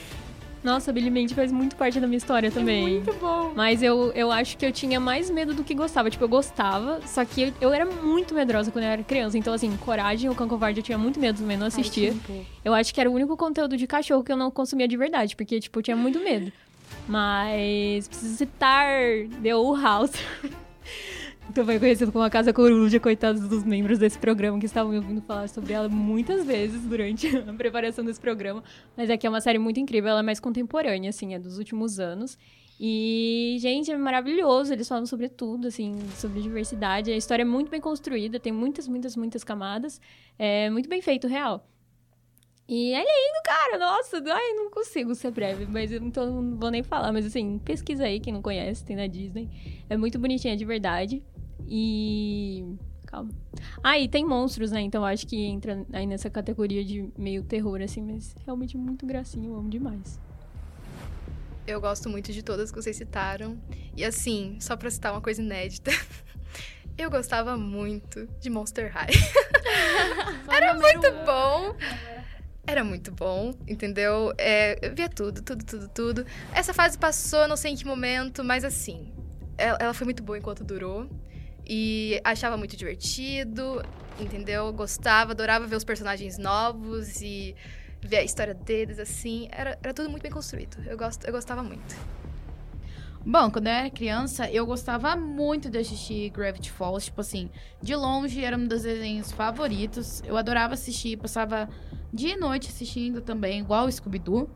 Nossa, Billy Mandy faz muito parte da minha história também. É muito bom. Mas eu, eu acho que eu tinha mais medo do que gostava. Tipo, eu gostava, só que eu, eu era muito medrosa quando eu era criança. Então, assim, Coragem, o Cão Covarde, eu tinha muito medo também, não assistia. Ai. Eu acho que era o único conteúdo de cachorro que eu não consumia de verdade, porque, tipo, eu tinha muito medo. Mas preciso citar The Owl House. Também conhecido como a Casa Coruja, coitados dos membros desse programa que estavam me ouvindo falar sobre ela muitas vezes durante a preparação desse programa. Mas aqui é uma série muito incrível, ela é mais contemporânea, assim, é dos últimos anos. E, gente, é maravilhoso. Eles falam sobre tudo, assim, sobre diversidade. A história é muito bem construída, tem muitas, muitas, muitas camadas. É muito bem feito, real. E é lindo, cara. Nossa, ai, não consigo ser breve, mas então não vou nem falar. Mas assim, pesquisa aí, quem não conhece, tem na Disney. É muito bonitinha de verdade. E. Calma. Ah, e tem monstros, né? Então acho que entra aí nessa categoria de meio terror, assim, mas realmente muito gracinha, eu amo demais. Eu gosto muito de todas que vocês citaram. E assim, só pra citar uma coisa inédita. Eu gostava muito de Monster High. Era muito bom. era muito bom, entendeu? É, eu via tudo, tudo, tudo, tudo. Essa fase passou, não sei em que momento, mas assim, ela, ela foi muito boa enquanto durou. E achava muito divertido, entendeu? Gostava, adorava ver os personagens novos e ver a história deles, assim. Era, era tudo muito bem construído. Eu, gosto, eu gostava muito. Bom, quando eu era criança, eu gostava muito de assistir Gravity Falls. Tipo assim, de longe era um dos desenhos favoritos. Eu adorava assistir, passava dia e noite assistindo também, igual Scooby-Doo.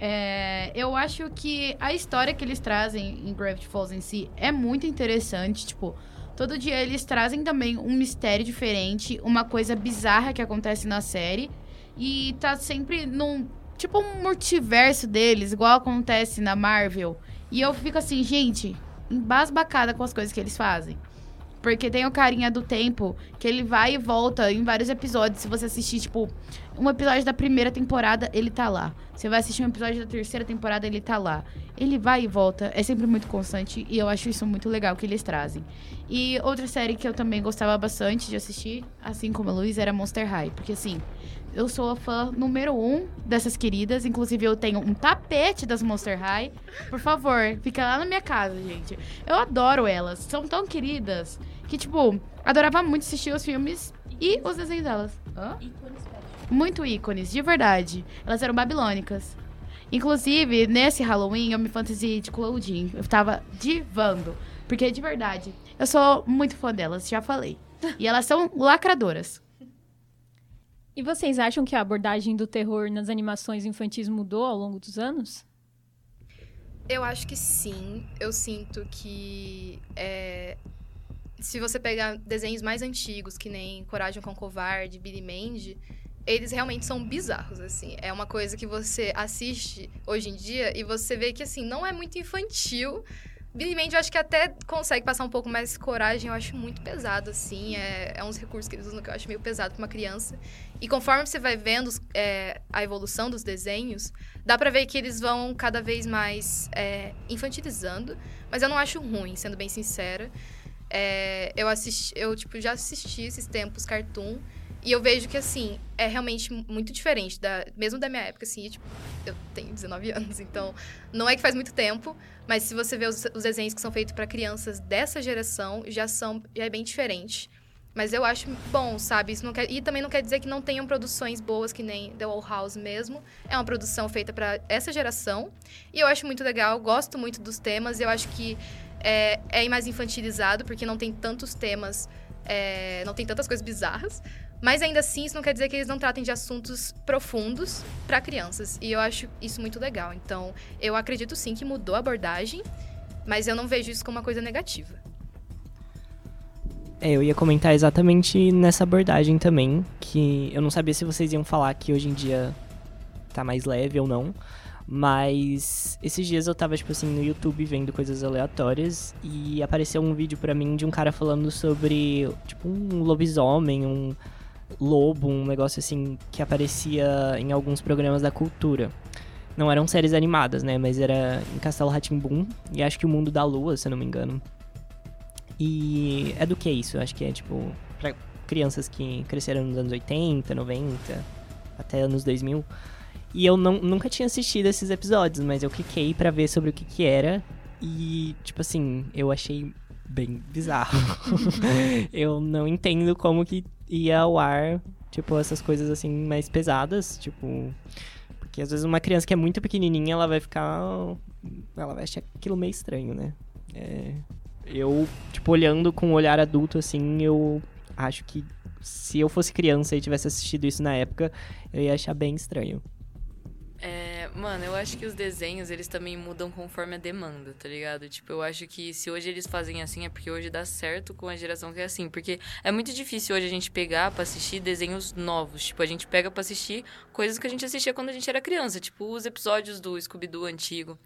É, eu acho que a história que eles trazem em Gravity Falls em si é muito interessante. Tipo, todo dia eles trazem também um mistério diferente, uma coisa bizarra que acontece na série. E tá sempre num. Tipo um multiverso deles, igual acontece na Marvel. E eu fico assim, gente, embasbacada com as coisas que eles fazem. Porque tem o carinha do tempo, que ele vai e volta em vários episódios. Se você assistir, tipo, um episódio da primeira temporada, ele tá lá. Você vai assistir um episódio da terceira temporada, ele tá lá. Ele vai e volta, é sempre muito constante e eu acho isso muito legal que eles trazem. E outra série que eu também gostava bastante de assistir, assim como a Luiz, era Monster High. Porque assim, eu sou a fã número um dessas queridas. Inclusive, eu tenho um tapete das Monster High. Por favor, fica lá na minha casa, gente. Eu adoro elas. São tão queridas que, tipo, adorava muito assistir os filmes e os desenhos delas. Hã? Muito ícones, de verdade. Elas eram babilônicas. Inclusive, nesse Halloween, eu me fantasiei de Claudine. Eu tava divando. Porque, de verdade, eu sou muito fã delas, já falei. E elas são lacradoras. E vocês acham que a abordagem do terror nas animações infantis mudou ao longo dos anos? Eu acho que sim. Eu sinto que é, se você pegar desenhos mais antigos, que nem Coragem com Covarde, Billy Mandy, eles realmente são bizarros, assim. É uma coisa que você assiste hoje em dia e você vê que, assim, não é muito infantil. Billy Mandy, eu acho que até consegue passar um pouco mais coragem, eu acho muito pesado, assim. É, é uns recursos que eles usam que eu acho meio pesado pra uma criança. E conforme você vai vendo é, a evolução dos desenhos, dá pra ver que eles vão cada vez mais é, infantilizando. Mas eu não acho ruim, sendo bem sincera. É, eu assisti, eu tipo, já assisti esses tempos cartoon. E eu vejo que, assim, é realmente muito diferente, da, mesmo da minha época, assim, tipo, eu tenho 19 anos, então não é que faz muito tempo, mas se você vê os, os desenhos que são feitos para crianças dessa geração, já são, já é bem diferente. Mas eu acho bom, sabe? Isso não quer, e também não quer dizer que não tenham produções boas, que nem The Wall House mesmo. É uma produção feita para essa geração. E eu acho muito legal, gosto muito dos temas. Eu acho que é, é mais infantilizado, porque não tem tantos temas, é, não tem tantas coisas bizarras. Mas ainda assim, isso não quer dizer que eles não tratem de assuntos profundos para crianças. E eu acho isso muito legal. Então, eu acredito sim que mudou a abordagem, mas eu não vejo isso como uma coisa negativa. É, eu ia comentar exatamente nessa abordagem também, que eu não sabia se vocês iam falar que hoje em dia tá mais leve ou não. Mas esses dias eu tava, tipo assim, no YouTube vendo coisas aleatórias e apareceu um vídeo para mim de um cara falando sobre, tipo, um lobisomem, um lobo, um negócio assim que aparecia em alguns programas da cultura. Não eram séries animadas, né? Mas era em Castelo Ratimbum e acho que o Mundo da Lua, se eu não me engano. E é do que isso? Acho que é tipo pra crianças que cresceram nos anos 80, 90, até anos 2000. E eu não, nunca tinha assistido esses episódios, mas eu cliquei para ver sobre o que que era. E, tipo assim, eu achei bem bizarro. eu não entendo como que ia ao ar, tipo, essas coisas assim mais pesadas, tipo. Porque às vezes uma criança que é muito pequenininha, ela vai ficar. Ela vai achar aquilo meio estranho, né? É, eu, tipo, olhando com um olhar adulto, assim, eu acho que se eu fosse criança e tivesse assistido isso na época, eu ia achar bem estranho. É, mano, eu acho que os desenhos, eles também mudam conforme a demanda, tá ligado? Tipo, eu acho que se hoje eles fazem assim, é porque hoje dá certo com a geração que é assim. Porque é muito difícil hoje a gente pegar pra assistir desenhos novos. Tipo, a gente pega pra assistir coisas que a gente assistia quando a gente era criança. Tipo, os episódios do Scooby-Doo antigo.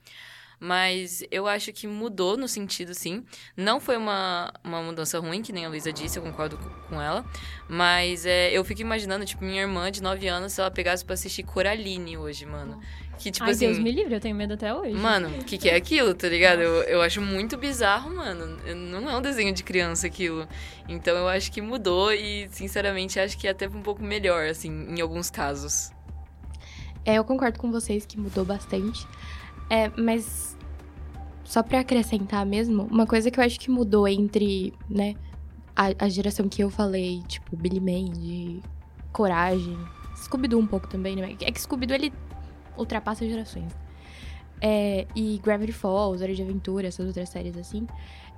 Mas eu acho que mudou no sentido, sim. Não foi uma, uma mudança ruim, que nem a Luísa disse, eu concordo com ela. Mas é, eu fico imaginando, tipo, minha irmã de 9 anos, se ela pegasse pra assistir Coraline hoje, mano. Que, tipo Ai, assim. Deus me livre, eu tenho medo até hoje. Mano, o que, que é aquilo, tá ligado? Eu, eu acho muito bizarro, mano. Não é um desenho de criança aquilo. Então eu acho que mudou e, sinceramente, acho que é até um pouco melhor, assim, em alguns casos. É, eu concordo com vocês que mudou bastante. É, mas só pra acrescentar mesmo, uma coisa que eu acho que mudou entre, né, a, a geração que eu falei, tipo, Billy Mandy, Coragem, Scooby-Doo um pouco também, né? É que Scooby-Doo, ele ultrapassa gerações. É, e Gravity Falls, Hora de Aventura, essas outras séries assim,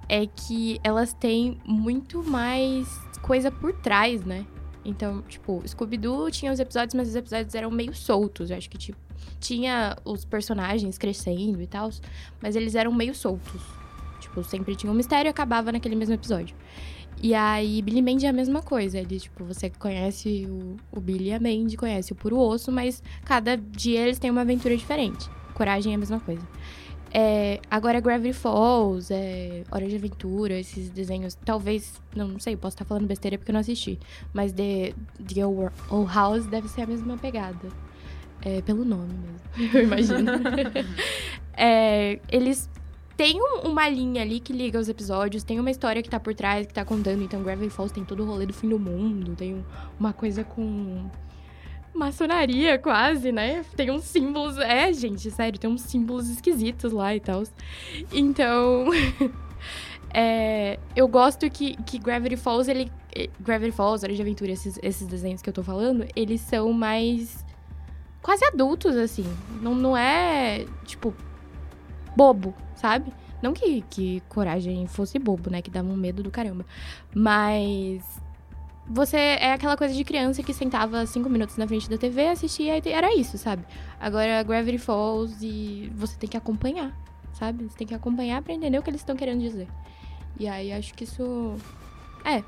é que elas têm muito mais coisa por trás, né? Então, tipo, Scooby-Doo tinha os episódios, mas os episódios eram meio soltos. Eu acho que, tipo, tinha os personagens crescendo e tal, mas eles eram meio soltos. Tipo, sempre tinha um mistério e acabava naquele mesmo episódio. E aí, Billy Mandy é a mesma coisa. Ele, tipo, você conhece o, o Billy e a Mandy, conhece o Puro Osso, mas cada dia eles têm uma aventura diferente. Coragem é a mesma coisa. É, agora, Gravity Falls, é, Hora de Aventura, esses desenhos, talvez, não, sei, posso estar falando besteira porque eu não assisti, mas The, The Old House deve ser a mesma pegada. É, pelo nome mesmo, eu imagino. é, eles têm um, uma linha ali que liga os episódios, tem uma história que tá por trás, que tá contando. Então, Gravity Falls tem todo o rolê do fim do mundo, tem uma coisa com maçonaria quase, né? Tem uns símbolos. É, gente, sério, tem uns símbolos esquisitos lá e tal. Então. é, eu gosto que, que Gravity Falls, ele. Gravity Falls, Hora de Aventura, esses, esses desenhos que eu tô falando, eles são mais. Quase adultos, assim. Não, não é, tipo, bobo, sabe? Não que, que coragem fosse bobo, né? Que dava um medo do caramba. Mas você é aquela coisa de criança que sentava cinco minutos na frente da TV, assistia e era isso, sabe? Agora Gravity Falls e você tem que acompanhar, sabe? Você tem que acompanhar pra entender o que eles estão querendo dizer. E aí acho que isso. É.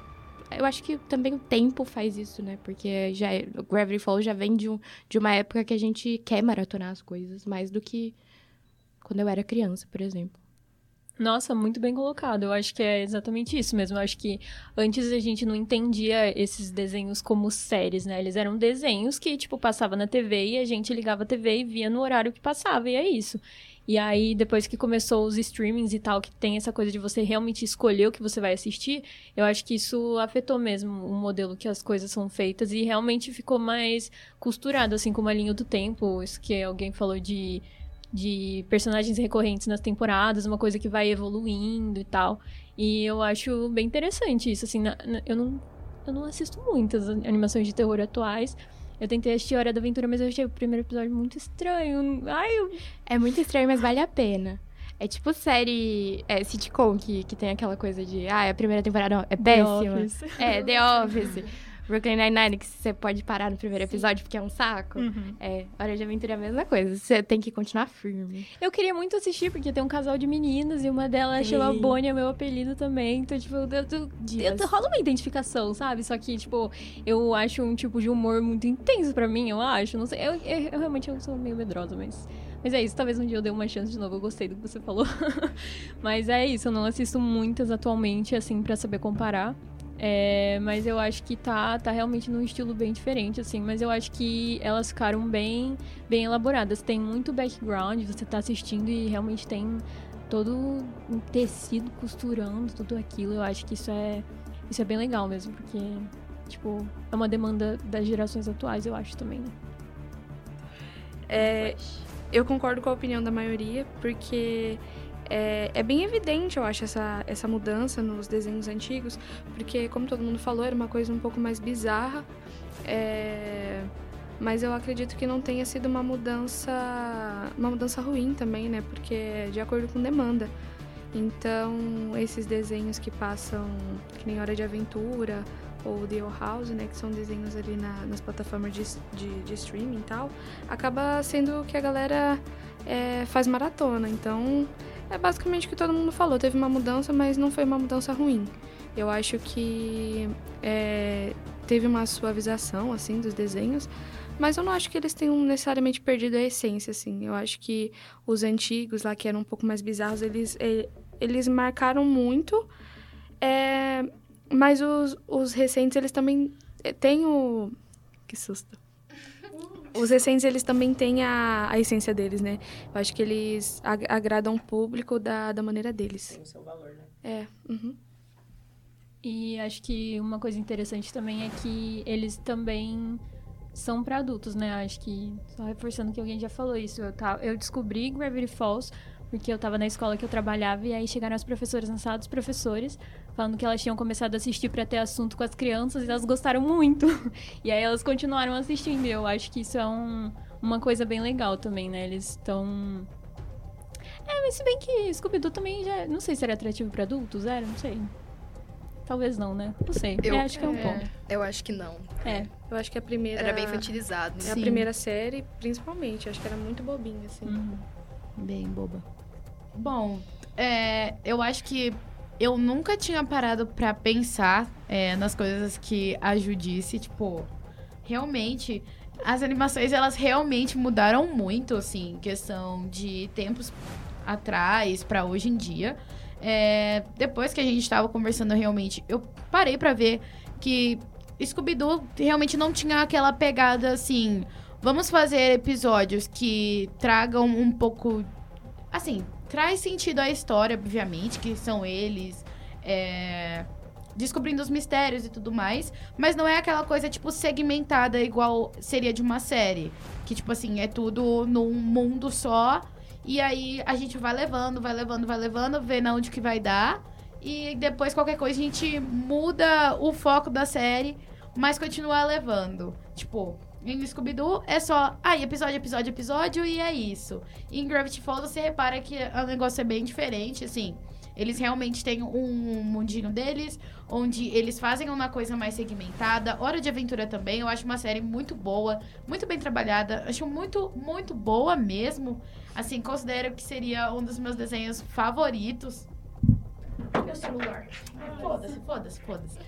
Eu acho que também o tempo faz isso, né? Porque já é... o Gravity Falls já vem de, um, de uma época que a gente quer maratonar as coisas mais do que quando eu era criança, por exemplo. Nossa, muito bem colocado. Eu acho que é exatamente isso mesmo. Eu acho que antes a gente não entendia esses desenhos como séries, né? Eles eram desenhos que, tipo, passava na TV e a gente ligava a TV e via no horário que passava, e é isso. E aí, depois que começou os streamings e tal, que tem essa coisa de você realmente escolher o que você vai assistir, eu acho que isso afetou mesmo o modelo que as coisas são feitas e realmente ficou mais costurado, assim, com uma linha do tempo. Isso que alguém falou de de personagens recorrentes nas temporadas, uma coisa que vai evoluindo e tal. E eu acho bem interessante isso, assim, na, na, eu, não, eu não assisto muitas animações de terror atuais. Eu tentei assistir Hora da Aventura, mas eu achei o primeiro episódio muito estranho. Ai, eu... É muito estranho, mas vale a pena. É tipo série é, sitcom que, que tem aquela coisa de, ah, a primeira temporada não, é péssima. The Office. É, The Office. Brooklyn Nine-Nine, que você pode parar no primeiro episódio porque é um saco. Uhum. É, Hora de Aventura é a mesma coisa. Você tem que continuar firme. Eu queria muito assistir, porque tem um casal de meninas e uma delas Sim. chama Bonnie, é meu apelido também. Então, tipo, eu, eu, rola uma identificação, sabe? Só que, tipo, eu acho um tipo de humor muito intenso pra mim, eu acho. Não sei, eu, eu, eu realmente eu sou meio medrosa, mas... Mas é isso, talvez um dia eu dê uma chance de novo. Eu gostei do que você falou. mas é isso, eu não assisto muitas atualmente, assim, pra saber comparar. É, mas eu acho que tá, tá realmente num estilo bem diferente, assim. Mas eu acho que elas ficaram bem, bem elaboradas. Tem muito background, você tá assistindo e realmente tem todo um tecido costurando tudo aquilo. Eu acho que isso é, isso é bem legal mesmo, porque, tipo, é uma demanda das gerações atuais, eu acho também, né? É, eu concordo com a opinião da maioria, porque é, é bem evidente, eu acho, essa, essa mudança nos desenhos antigos, porque, como todo mundo falou, era uma coisa um pouco mais bizarra. é, mas eu acredito que não tenha sido uma mudança uma mudança ruim também, né? Porque é de acordo com demanda. Então, esses desenhos que passam, que nem Hora de Aventura ou The Old House, né? Que são desenhos ali na- nas plataformas de, de, de streaming e tal, acaba sendo que a galera é, faz maratona. Então, é basicamente o que todo mundo falou. Teve uma mudança, mas não foi uma mudança ruim. Eu acho que é, teve uma suavização, assim, dos desenhos, mas eu não acho que eles tenham necessariamente perdido a essência, assim. Eu acho que os antigos lá, que eram um pouco mais bizarros, eles, eh, eles marcaram muito. é, mas os, os recentes, eles também eh, têm o... Que susto. Os recentes, eles também têm a, a essência deles, né? Eu acho que eles ag- agradam o público da, da maneira deles. Tem o seu valor, né? É, uhum. E acho que uma coisa interessante também é que eles também são pra adultos, né? Acho que, só reforçando que alguém já falou isso, eu, tava, eu descobri Gravity Falls porque eu tava na escola que eu trabalhava e aí chegaram as professoras na sala dos professores falando que elas tinham começado a assistir pra ter assunto com as crianças e elas gostaram muito. e aí elas continuaram assistindo e eu acho que isso é um, uma coisa bem legal também, né? Eles estão... É, mas se bem que Scooby-Doo também já... Não sei se era atrativo pra adultos, era? Não sei. Talvez não, né? Não sei. Eu É, acho que é um ponto. Eu acho que não. É. Eu acho que a primeira. Era bem infantilizado. É a primeira série, principalmente. Eu acho que era muito bobinha, assim. Uhum. Bem boba. Bom, é, eu acho que eu nunca tinha parado pra pensar é, nas coisas que a Ju disse. Tipo, realmente, as animações, elas realmente mudaram muito, assim, questão de tempos atrás pra hoje em dia. É, depois que a gente tava conversando realmente, eu parei pra ver que Scooby-Doo realmente não tinha aquela pegada assim. Vamos fazer episódios que tragam um pouco. Assim, traz sentido à história, obviamente, que são eles. é, descobrindo os mistérios e tudo mais. Mas não é aquela coisa, tipo, segmentada igual seria de uma série. Que, tipo assim, é tudo num mundo só. E aí a gente vai levando, vai levando, vai levando, vendo onde que vai dar. E depois, qualquer coisa, a gente muda o foco da série, mas continua levando. Tipo, em Scooby-Doo é só, ah, episódio, episódio, episódio, e é isso. E em Gravity Falls você repara que o negócio é bem diferente, assim. Eles realmente têm um mundinho deles, onde eles fazem uma coisa mais segmentada. Hora de Aventura também, eu acho uma série muito boa, muito bem trabalhada. Acho muito, muito boa mesmo. Assim, considero que seria um dos meus desenhos favoritos. Meu celular. Foda-se, foda-se, foda-se.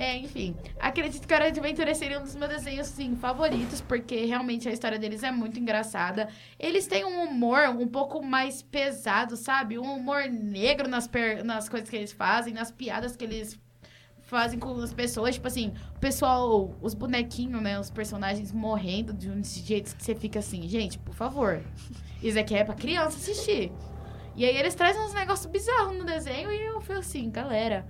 É, enfim. Acredito que Hora de Aventura seria um dos meus desenhos, sim, favoritos, porque realmente a história deles é muito engraçada. Eles têm um humor um pouco mais pesado, sabe? Um humor negro nas, per- nas coisas que eles fazem, nas piadas que eles fazem com as pessoas. Tipo assim, o pessoal, os bonequinhos, né? Os personagens morrendo de um jeito que você fica assim, gente, por favor. Isso aqui é pra criança assistir. E aí eles trazem uns negócios bizarros no desenho e eu falo assim, galera,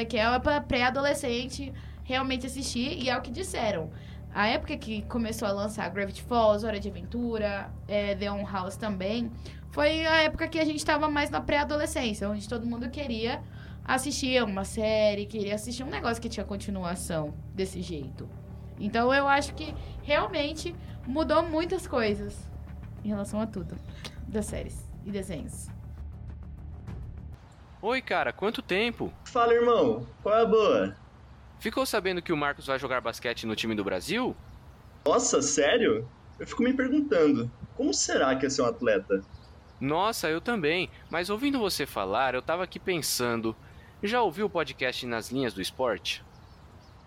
aqui é pra pré-adolescente realmente assistir e é o que disseram. A época que começou a lançar Gravity Falls, Hora de Aventura, é, The On House também, foi a época que a gente tava mais na pré-adolescência, onde todo mundo queria assistir uma série, queria assistir um negócio que tinha continuação desse jeito. Então eu acho que realmente mudou muitas coisas em relação a tudo das séries e desenhos. Oi, cara, quanto tempo? Fala, irmão. Qual é a boa? Ficou sabendo que o Marcos vai jogar basquete no time do Brasil? Nossa, sério? Eu fico me perguntando, como será que é ser um atleta? Nossa, eu também. Mas ouvindo você falar, eu tava aqui pensando. Já ouviu o podcast Nas Linhas do Esporte?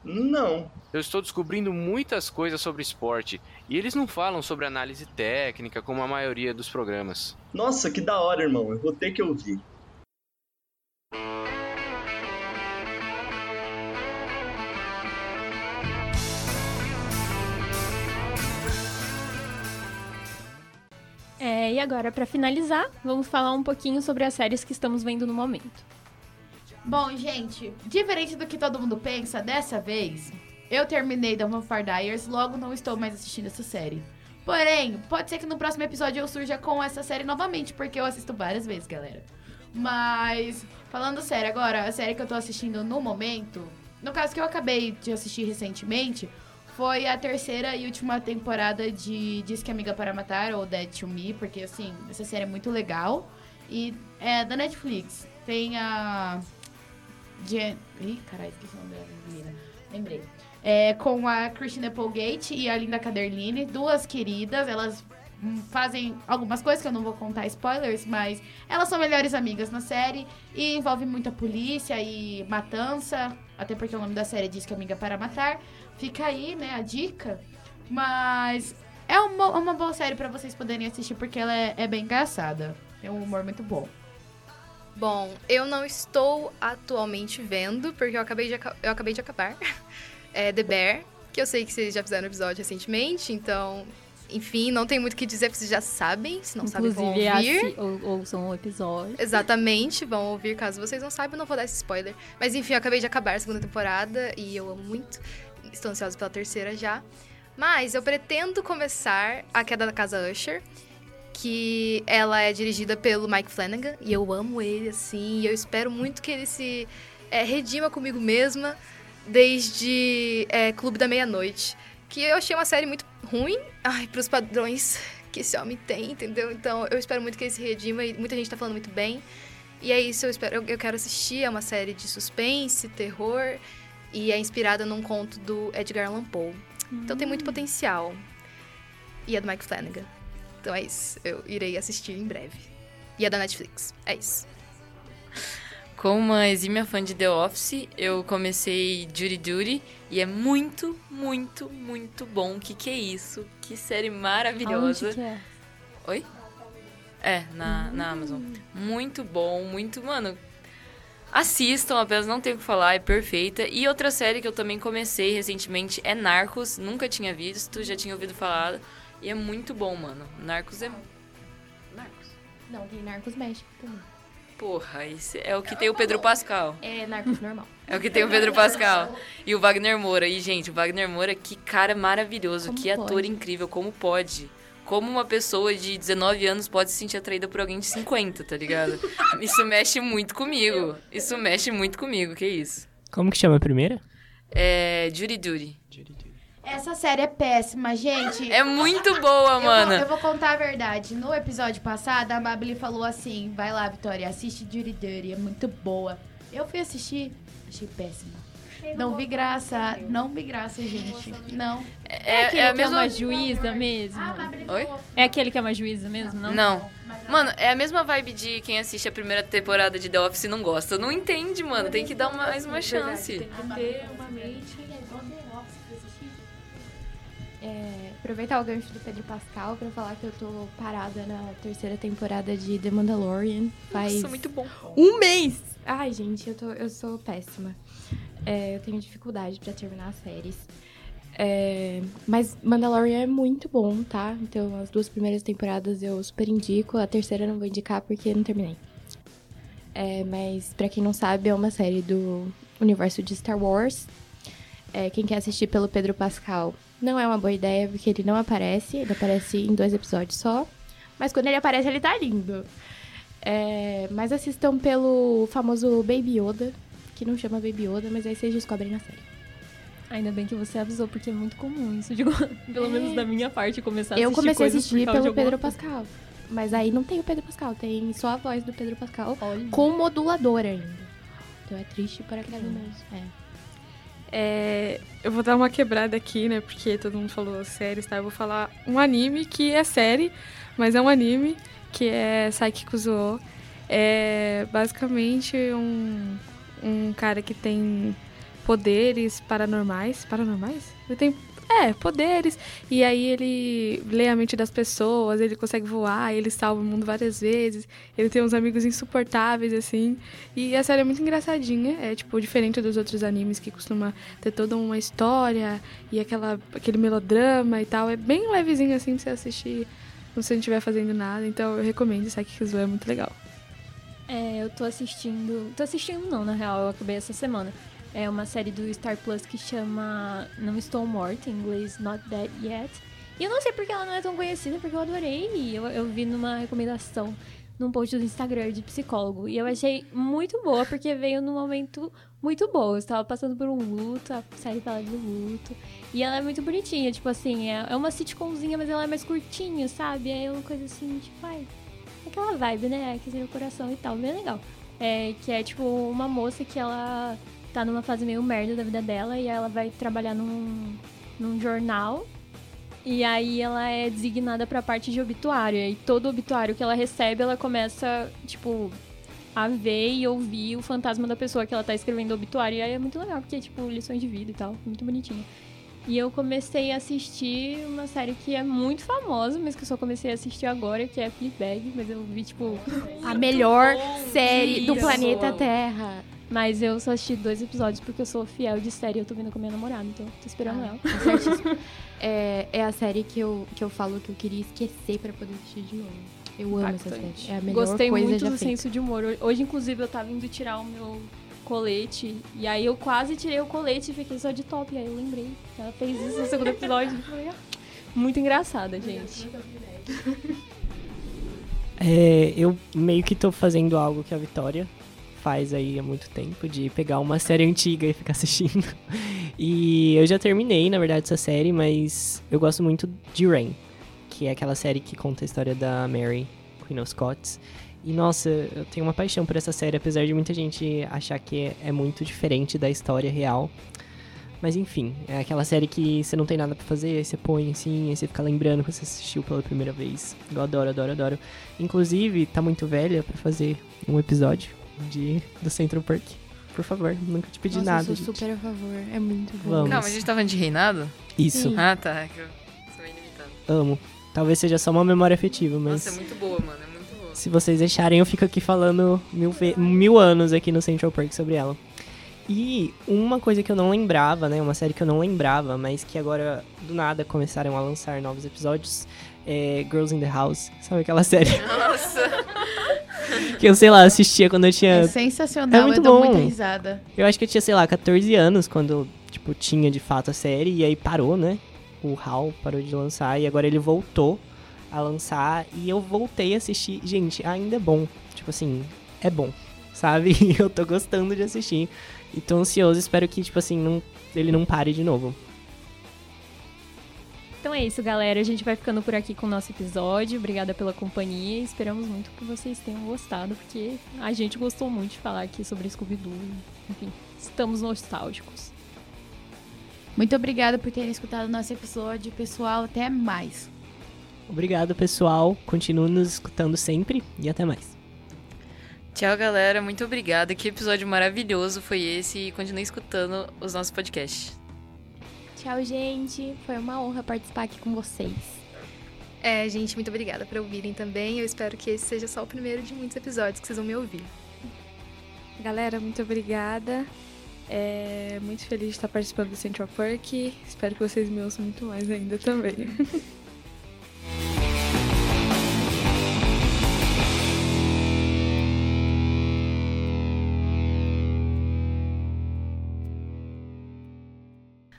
Não. Eu estou descobrindo muitas coisas sobre esporte e eles não falam sobre análise técnica como a maioria dos programas. Nossa, que da hora, irmão. Eu vou ter que ouvir. É, e agora, pra finalizar, vamos falar um pouquinho sobre as séries que estamos vendo no momento. Bom, gente, diferente do que todo mundo pensa, dessa vez eu terminei da Vampire Diaries, logo não estou mais assistindo essa série. Porém, pode ser que no próximo episódio eu surja com essa série novamente, porque eu assisto várias vezes, galera. Mas, falando sério agora, a série que eu tô assistindo no momento, no caso que eu acabei de assistir recentemente, foi a terceira e última temporada de Diz que Amiga para Matar, ou Dead to Me, porque assim, essa série é muito legal. E é da Netflix. Tem a. Jen... Ih, caralho, esqueci o nome dela, menina. Lembrei. É, com a Christina Applegate e a Linda Caderline, duas queridas, elas fazem algumas coisas que eu não vou contar spoilers, mas elas são melhores amigas na série e envolve muita polícia e matança, até porque o nome da série diz que é Amiga para Matar. Fica aí, né, a dica. Mas é uma, uma boa série pra vocês poderem assistir porque ela é, é bem engraçada. Tem um humor muito bom. Bom, eu não estou atualmente vendo, porque eu acabei de, eu acabei de acabar. É The Bear, que eu sei que vocês já fizeram episódio recentemente, então, enfim, não tem muito o que dizer, porque vocês já sabem, se não sabem, vão Inclusive, ouvir. ou, ouçam o episódio. Exatamente, vão ouvir caso vocês não saibam, não vou dar esse spoiler. Mas enfim, eu acabei de acabar a segunda temporada e eu amo muito. Estou ansiosa pela terceira já. Mas eu pretendo começar A Queda da Casa Usher, que ela é dirigida pelo Mike Flanagan, e eu amo ele, assim, e eu espero muito que ele se é, redima comigo mesma desde é, Clube da Meia-Noite, que eu achei uma série muito ruim, ai, pros padrões que esse homem tem, entendeu? Então eu espero muito que ele se redima, e muita gente tá falando muito bem, e é isso, eu espero, eu, eu quero assistir, é uma série de suspense, terror, e é inspirada num conto do Edgar Allan Poe. Então tem muito potencial. E é do Mike Flanagan. Então é isso. Eu irei assistir em breve. E é da Netflix. É isso. Como uma exímia fã de The Office, eu comecei Judy Duty e é muito, muito, muito bom. Que que é isso? Que série maravilhosa. Aonde que é? Oi? É, na, na Amazon. Muito bom, muito. Mano, assistam, apenas não tenho o que falar, é perfeita. E outra série que eu também comecei recentemente é Narcos. Nunca tinha visto, já tinha ouvido falar. E é muito bom, mano. Narcos é. Narcos. Não, tem Narcos México também. Porra, esse é o que tem o Pedro Pascal. É Narcos normal. É o que tem o Pedro Pascal. E o Wagner Moura. E, gente, o Wagner Moura, que cara maravilhoso, Como que ator pode? incrível, como pode? Como uma pessoa de 19 anos pode se sentir atraída por alguém de 50, tá ligado? Isso mexe muito comigo. Isso mexe muito comigo, que isso. Como que chama a primeira? É. Judy Duty. Essa série é péssima, gente. É muito boa, Eu vou- mano. Eu vou, contar a verdade. No episódio passado, a Mabili falou assim: vai lá, Vitória, assiste Judy Dirty, é muito boa. Eu fui assistir, achei péssima. Não vi graça, não vi graça, gente. Não. É, aquele que é uma juíza mesmo? Oi? É aquele que é uma juíza mesmo, não? Não. Mano, é a mesma vibe de quem assiste a primeira temporada de The Office e não gosta. Não entende, mano. Tem que dar mais uma chance. Tem que ter uma mente. É, aproveitar o gancho do Pedro Pascal pra falar que eu tô parada na terceira temporada de The Mandalorian. Faz Nossa, muito bom. um mês! Ai, gente, eu, tô, eu sou péssima. É, eu tenho dificuldade pra terminar as séries. É, mas Mandalorian é muito bom, tá? Então, as duas primeiras temporadas eu super indico. A terceira eu não vou indicar porque não terminei. É, mas, pra quem não sabe, é uma série do universo de Star Wars. É, quem quer assistir pelo Pedro Pascal não é uma boa ideia, porque ele não aparece. Ele aparece em dois episódios só. Mas quando ele aparece, ele tá lindo. É, mas assistam pelo famoso Baby Yoda, que não chama Baby Yoda, mas aí vocês descobrem na série. Ainda bem que você avisou, porque é muito comum isso, digo, pelo É. menos da minha parte, começar a Eu assistir comecei a assistir de pelo Pedro. Pascal. Mas aí não tem o Pedro Pascal, tem só a voz do Pedro Pascal com modulador ainda. Então é triste para caramba. É. É, eu vou dar uma quebrada aqui, né? Porque todo mundo falou séries, tá? Eu vou falar um anime que é série, mas é um anime que é Saiki Zuo. É basicamente um, um cara que tem poderes paranormais. Paranormais? Ele tem. É, poderes. E aí ele lê a mente das pessoas, ele consegue voar, ele salva o mundo várias vezes. Ele tem uns amigos insuportáveis, assim. E a série é muito engraçadinha. É, tipo, diferente dos outros animes que costuma ter toda uma história e aquela, aquele melodrama e tal. É bem levezinho, assim, pra você assistir quando você não estiver fazendo nada. Então eu recomendo. Saki Kizu é muito legal. É, eu tô assistindo. Tô assistindo não, na real, eu acabei essa semana. É uma série do Star Plus que chama Não Estou Morta, em inglês Not Dead Yet. E eu não sei porque ela não é tão conhecida, porque eu adorei. Eu, eu vi numa recomendação num post do Instagram de psicólogo. E eu achei muito boa, porque veio num momento muito bom. Eu estava passando por um luto, a série fala de luto. E ela é muito bonitinha, tipo assim, é, é uma sitcomzinha, mas ela é mais curtinha, sabe? É uma coisa assim, tipo, ai, aquela vibe, né? Aquecer o coração e tal, bem legal. É, que é tipo uma moça que ela tá numa fase meio merda da vida dela e ela vai trabalhar num, num jornal. E aí ela é designada pra parte de obituário. E todo obituário que ela recebe, ela começa, tipo, a ver e ouvir o fantasma da pessoa que ela tá escrevendo o obituário. E aí é muito legal, porque é tipo lições de vida e tal. Muito bonitinho. E eu comecei a assistir uma série que é muito famosa, mas que eu só comecei a assistir agora, que é Fleabag, mas eu vi, tipo... A melhor série do planeta Terra. Mas eu só assisti dois episódios porque eu sou fiel de série e eu tô vendo com a minha namorada, então tô esperando Ah, ela. é, é a série que eu, que eu falo que eu queria esquecer pra poder assistir de novo. Eu amo essa série. Impactante. É a melhor Gostei coisa muito já do feita. senso de humor. Hoje, inclusive, eu tava indo tirar o meu colete. E aí eu quase tirei o colete e fiquei só de top. E aí eu lembrei que ela fez isso no segundo episódio. Ah, muito engraçada, gente. É, eu meio que tô fazendo algo que a Vitória faz aí há muito tempo, de pegar uma série antiga e ficar assistindo. E eu já terminei, na verdade, essa série, mas eu gosto muito de Rain, que é aquela série que conta a história da Mary, Queen of Scots. E nossa, eu tenho uma paixão por essa série, apesar de muita gente achar que é muito diferente da história real. Mas enfim, é aquela série que você não tem nada pra fazer, aí você põe assim, aí você fica lembrando que você assistiu pela primeira vez. Eu adoro, adoro, adoro. Inclusive, tá muito velha pra fazer um episódio de do Central Park. Por favor, nunca te pedi Nossa, nada. eu sou gente. super a favor. É muito bom. Vamos. Calma, a gente tava de reinado? Isso. Sim. Ah, tá. é que eu sou meio limitado. Amo. Talvez seja só uma memória afetiva, mas Nossa, é muito boa, mano. É muito boa. se vocês deixarem, eu fico aqui falando mil, ve- mil anos aqui no Central Park sobre ela. E uma coisa que eu não lembrava, né? Uma série que eu não lembrava, mas que agora do nada começaram a lançar novos episódios é Girls in the House. Sabe aquela série Nossa. que eu, sei lá, assistia quando eu tinha. É sensacional, É muito eu dou bom. muita risada. Eu acho que eu tinha, sei lá, 14 anos quando, tipo, tinha de fato a série. E aí parou, né? O HAL parou de lançar e agora ele voltou a lançar. E eu voltei a assistir. Gente, ainda é bom. Tipo assim, é bom, sabe? Eu tô gostando de assistir. E tô ansioso, espero que, tipo assim, não, ele não pare de novo. Então é isso, galera. A gente vai ficando por aqui com o nosso episódio. Obrigada pela companhia. Esperamos muito que vocês tenham gostado, porque a gente gostou muito de falar aqui sobre Scooby-Doo. Enfim, estamos nostálgicos. Muito obrigada por terem escutado o nosso episódio. Pessoal, até mais. Obrigado, pessoal. Continue nos escutando sempre e até mais. Tchau, galera. Muito obrigada. Que episódio maravilhoso foi esse. E continue escutando os nossos podcasts. Tchau, gente. Foi uma honra participar aqui com vocês. É, gente, muito obrigada por ouvirem também. Eu espero que esse seja só o primeiro de muitos episódios que vocês vão me ouvir. Galera, muito obrigada. É muito feliz de estar participando do Central Park. Espero que vocês me ouçam muito mais ainda também.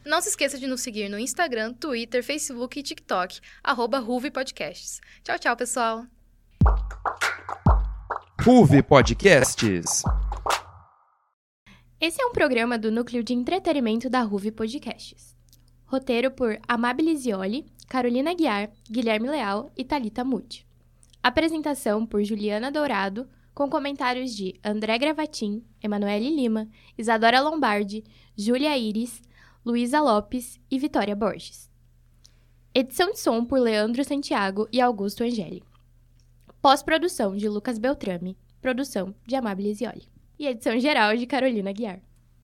Não se esqueça de nos seguir no Instagram, Twitter, Facebook e TikTok, arroba Ruve Podcasts. Tchau, tchau, pessoal! Ruve Podcasts. Esse é um programa do Núcleo de Entretenimento da Ruve Podcasts. Roteiro por Amabile Zioli, Carolina Guiar, Guilherme Leal e Talita Muti. Apresentação por Juliana Dourado, com comentários de André Gravatin, Emanuele Lima, Isadora Lombardi, Júlia Iris, Luísa Lopes e Vitória Borges. Edição de som por Leandro Santiago e Augusto Angeli. Pós-produção de Lucas Beltrame. Produção de Amabile Zioli. E edição geral de Carolina Guiar.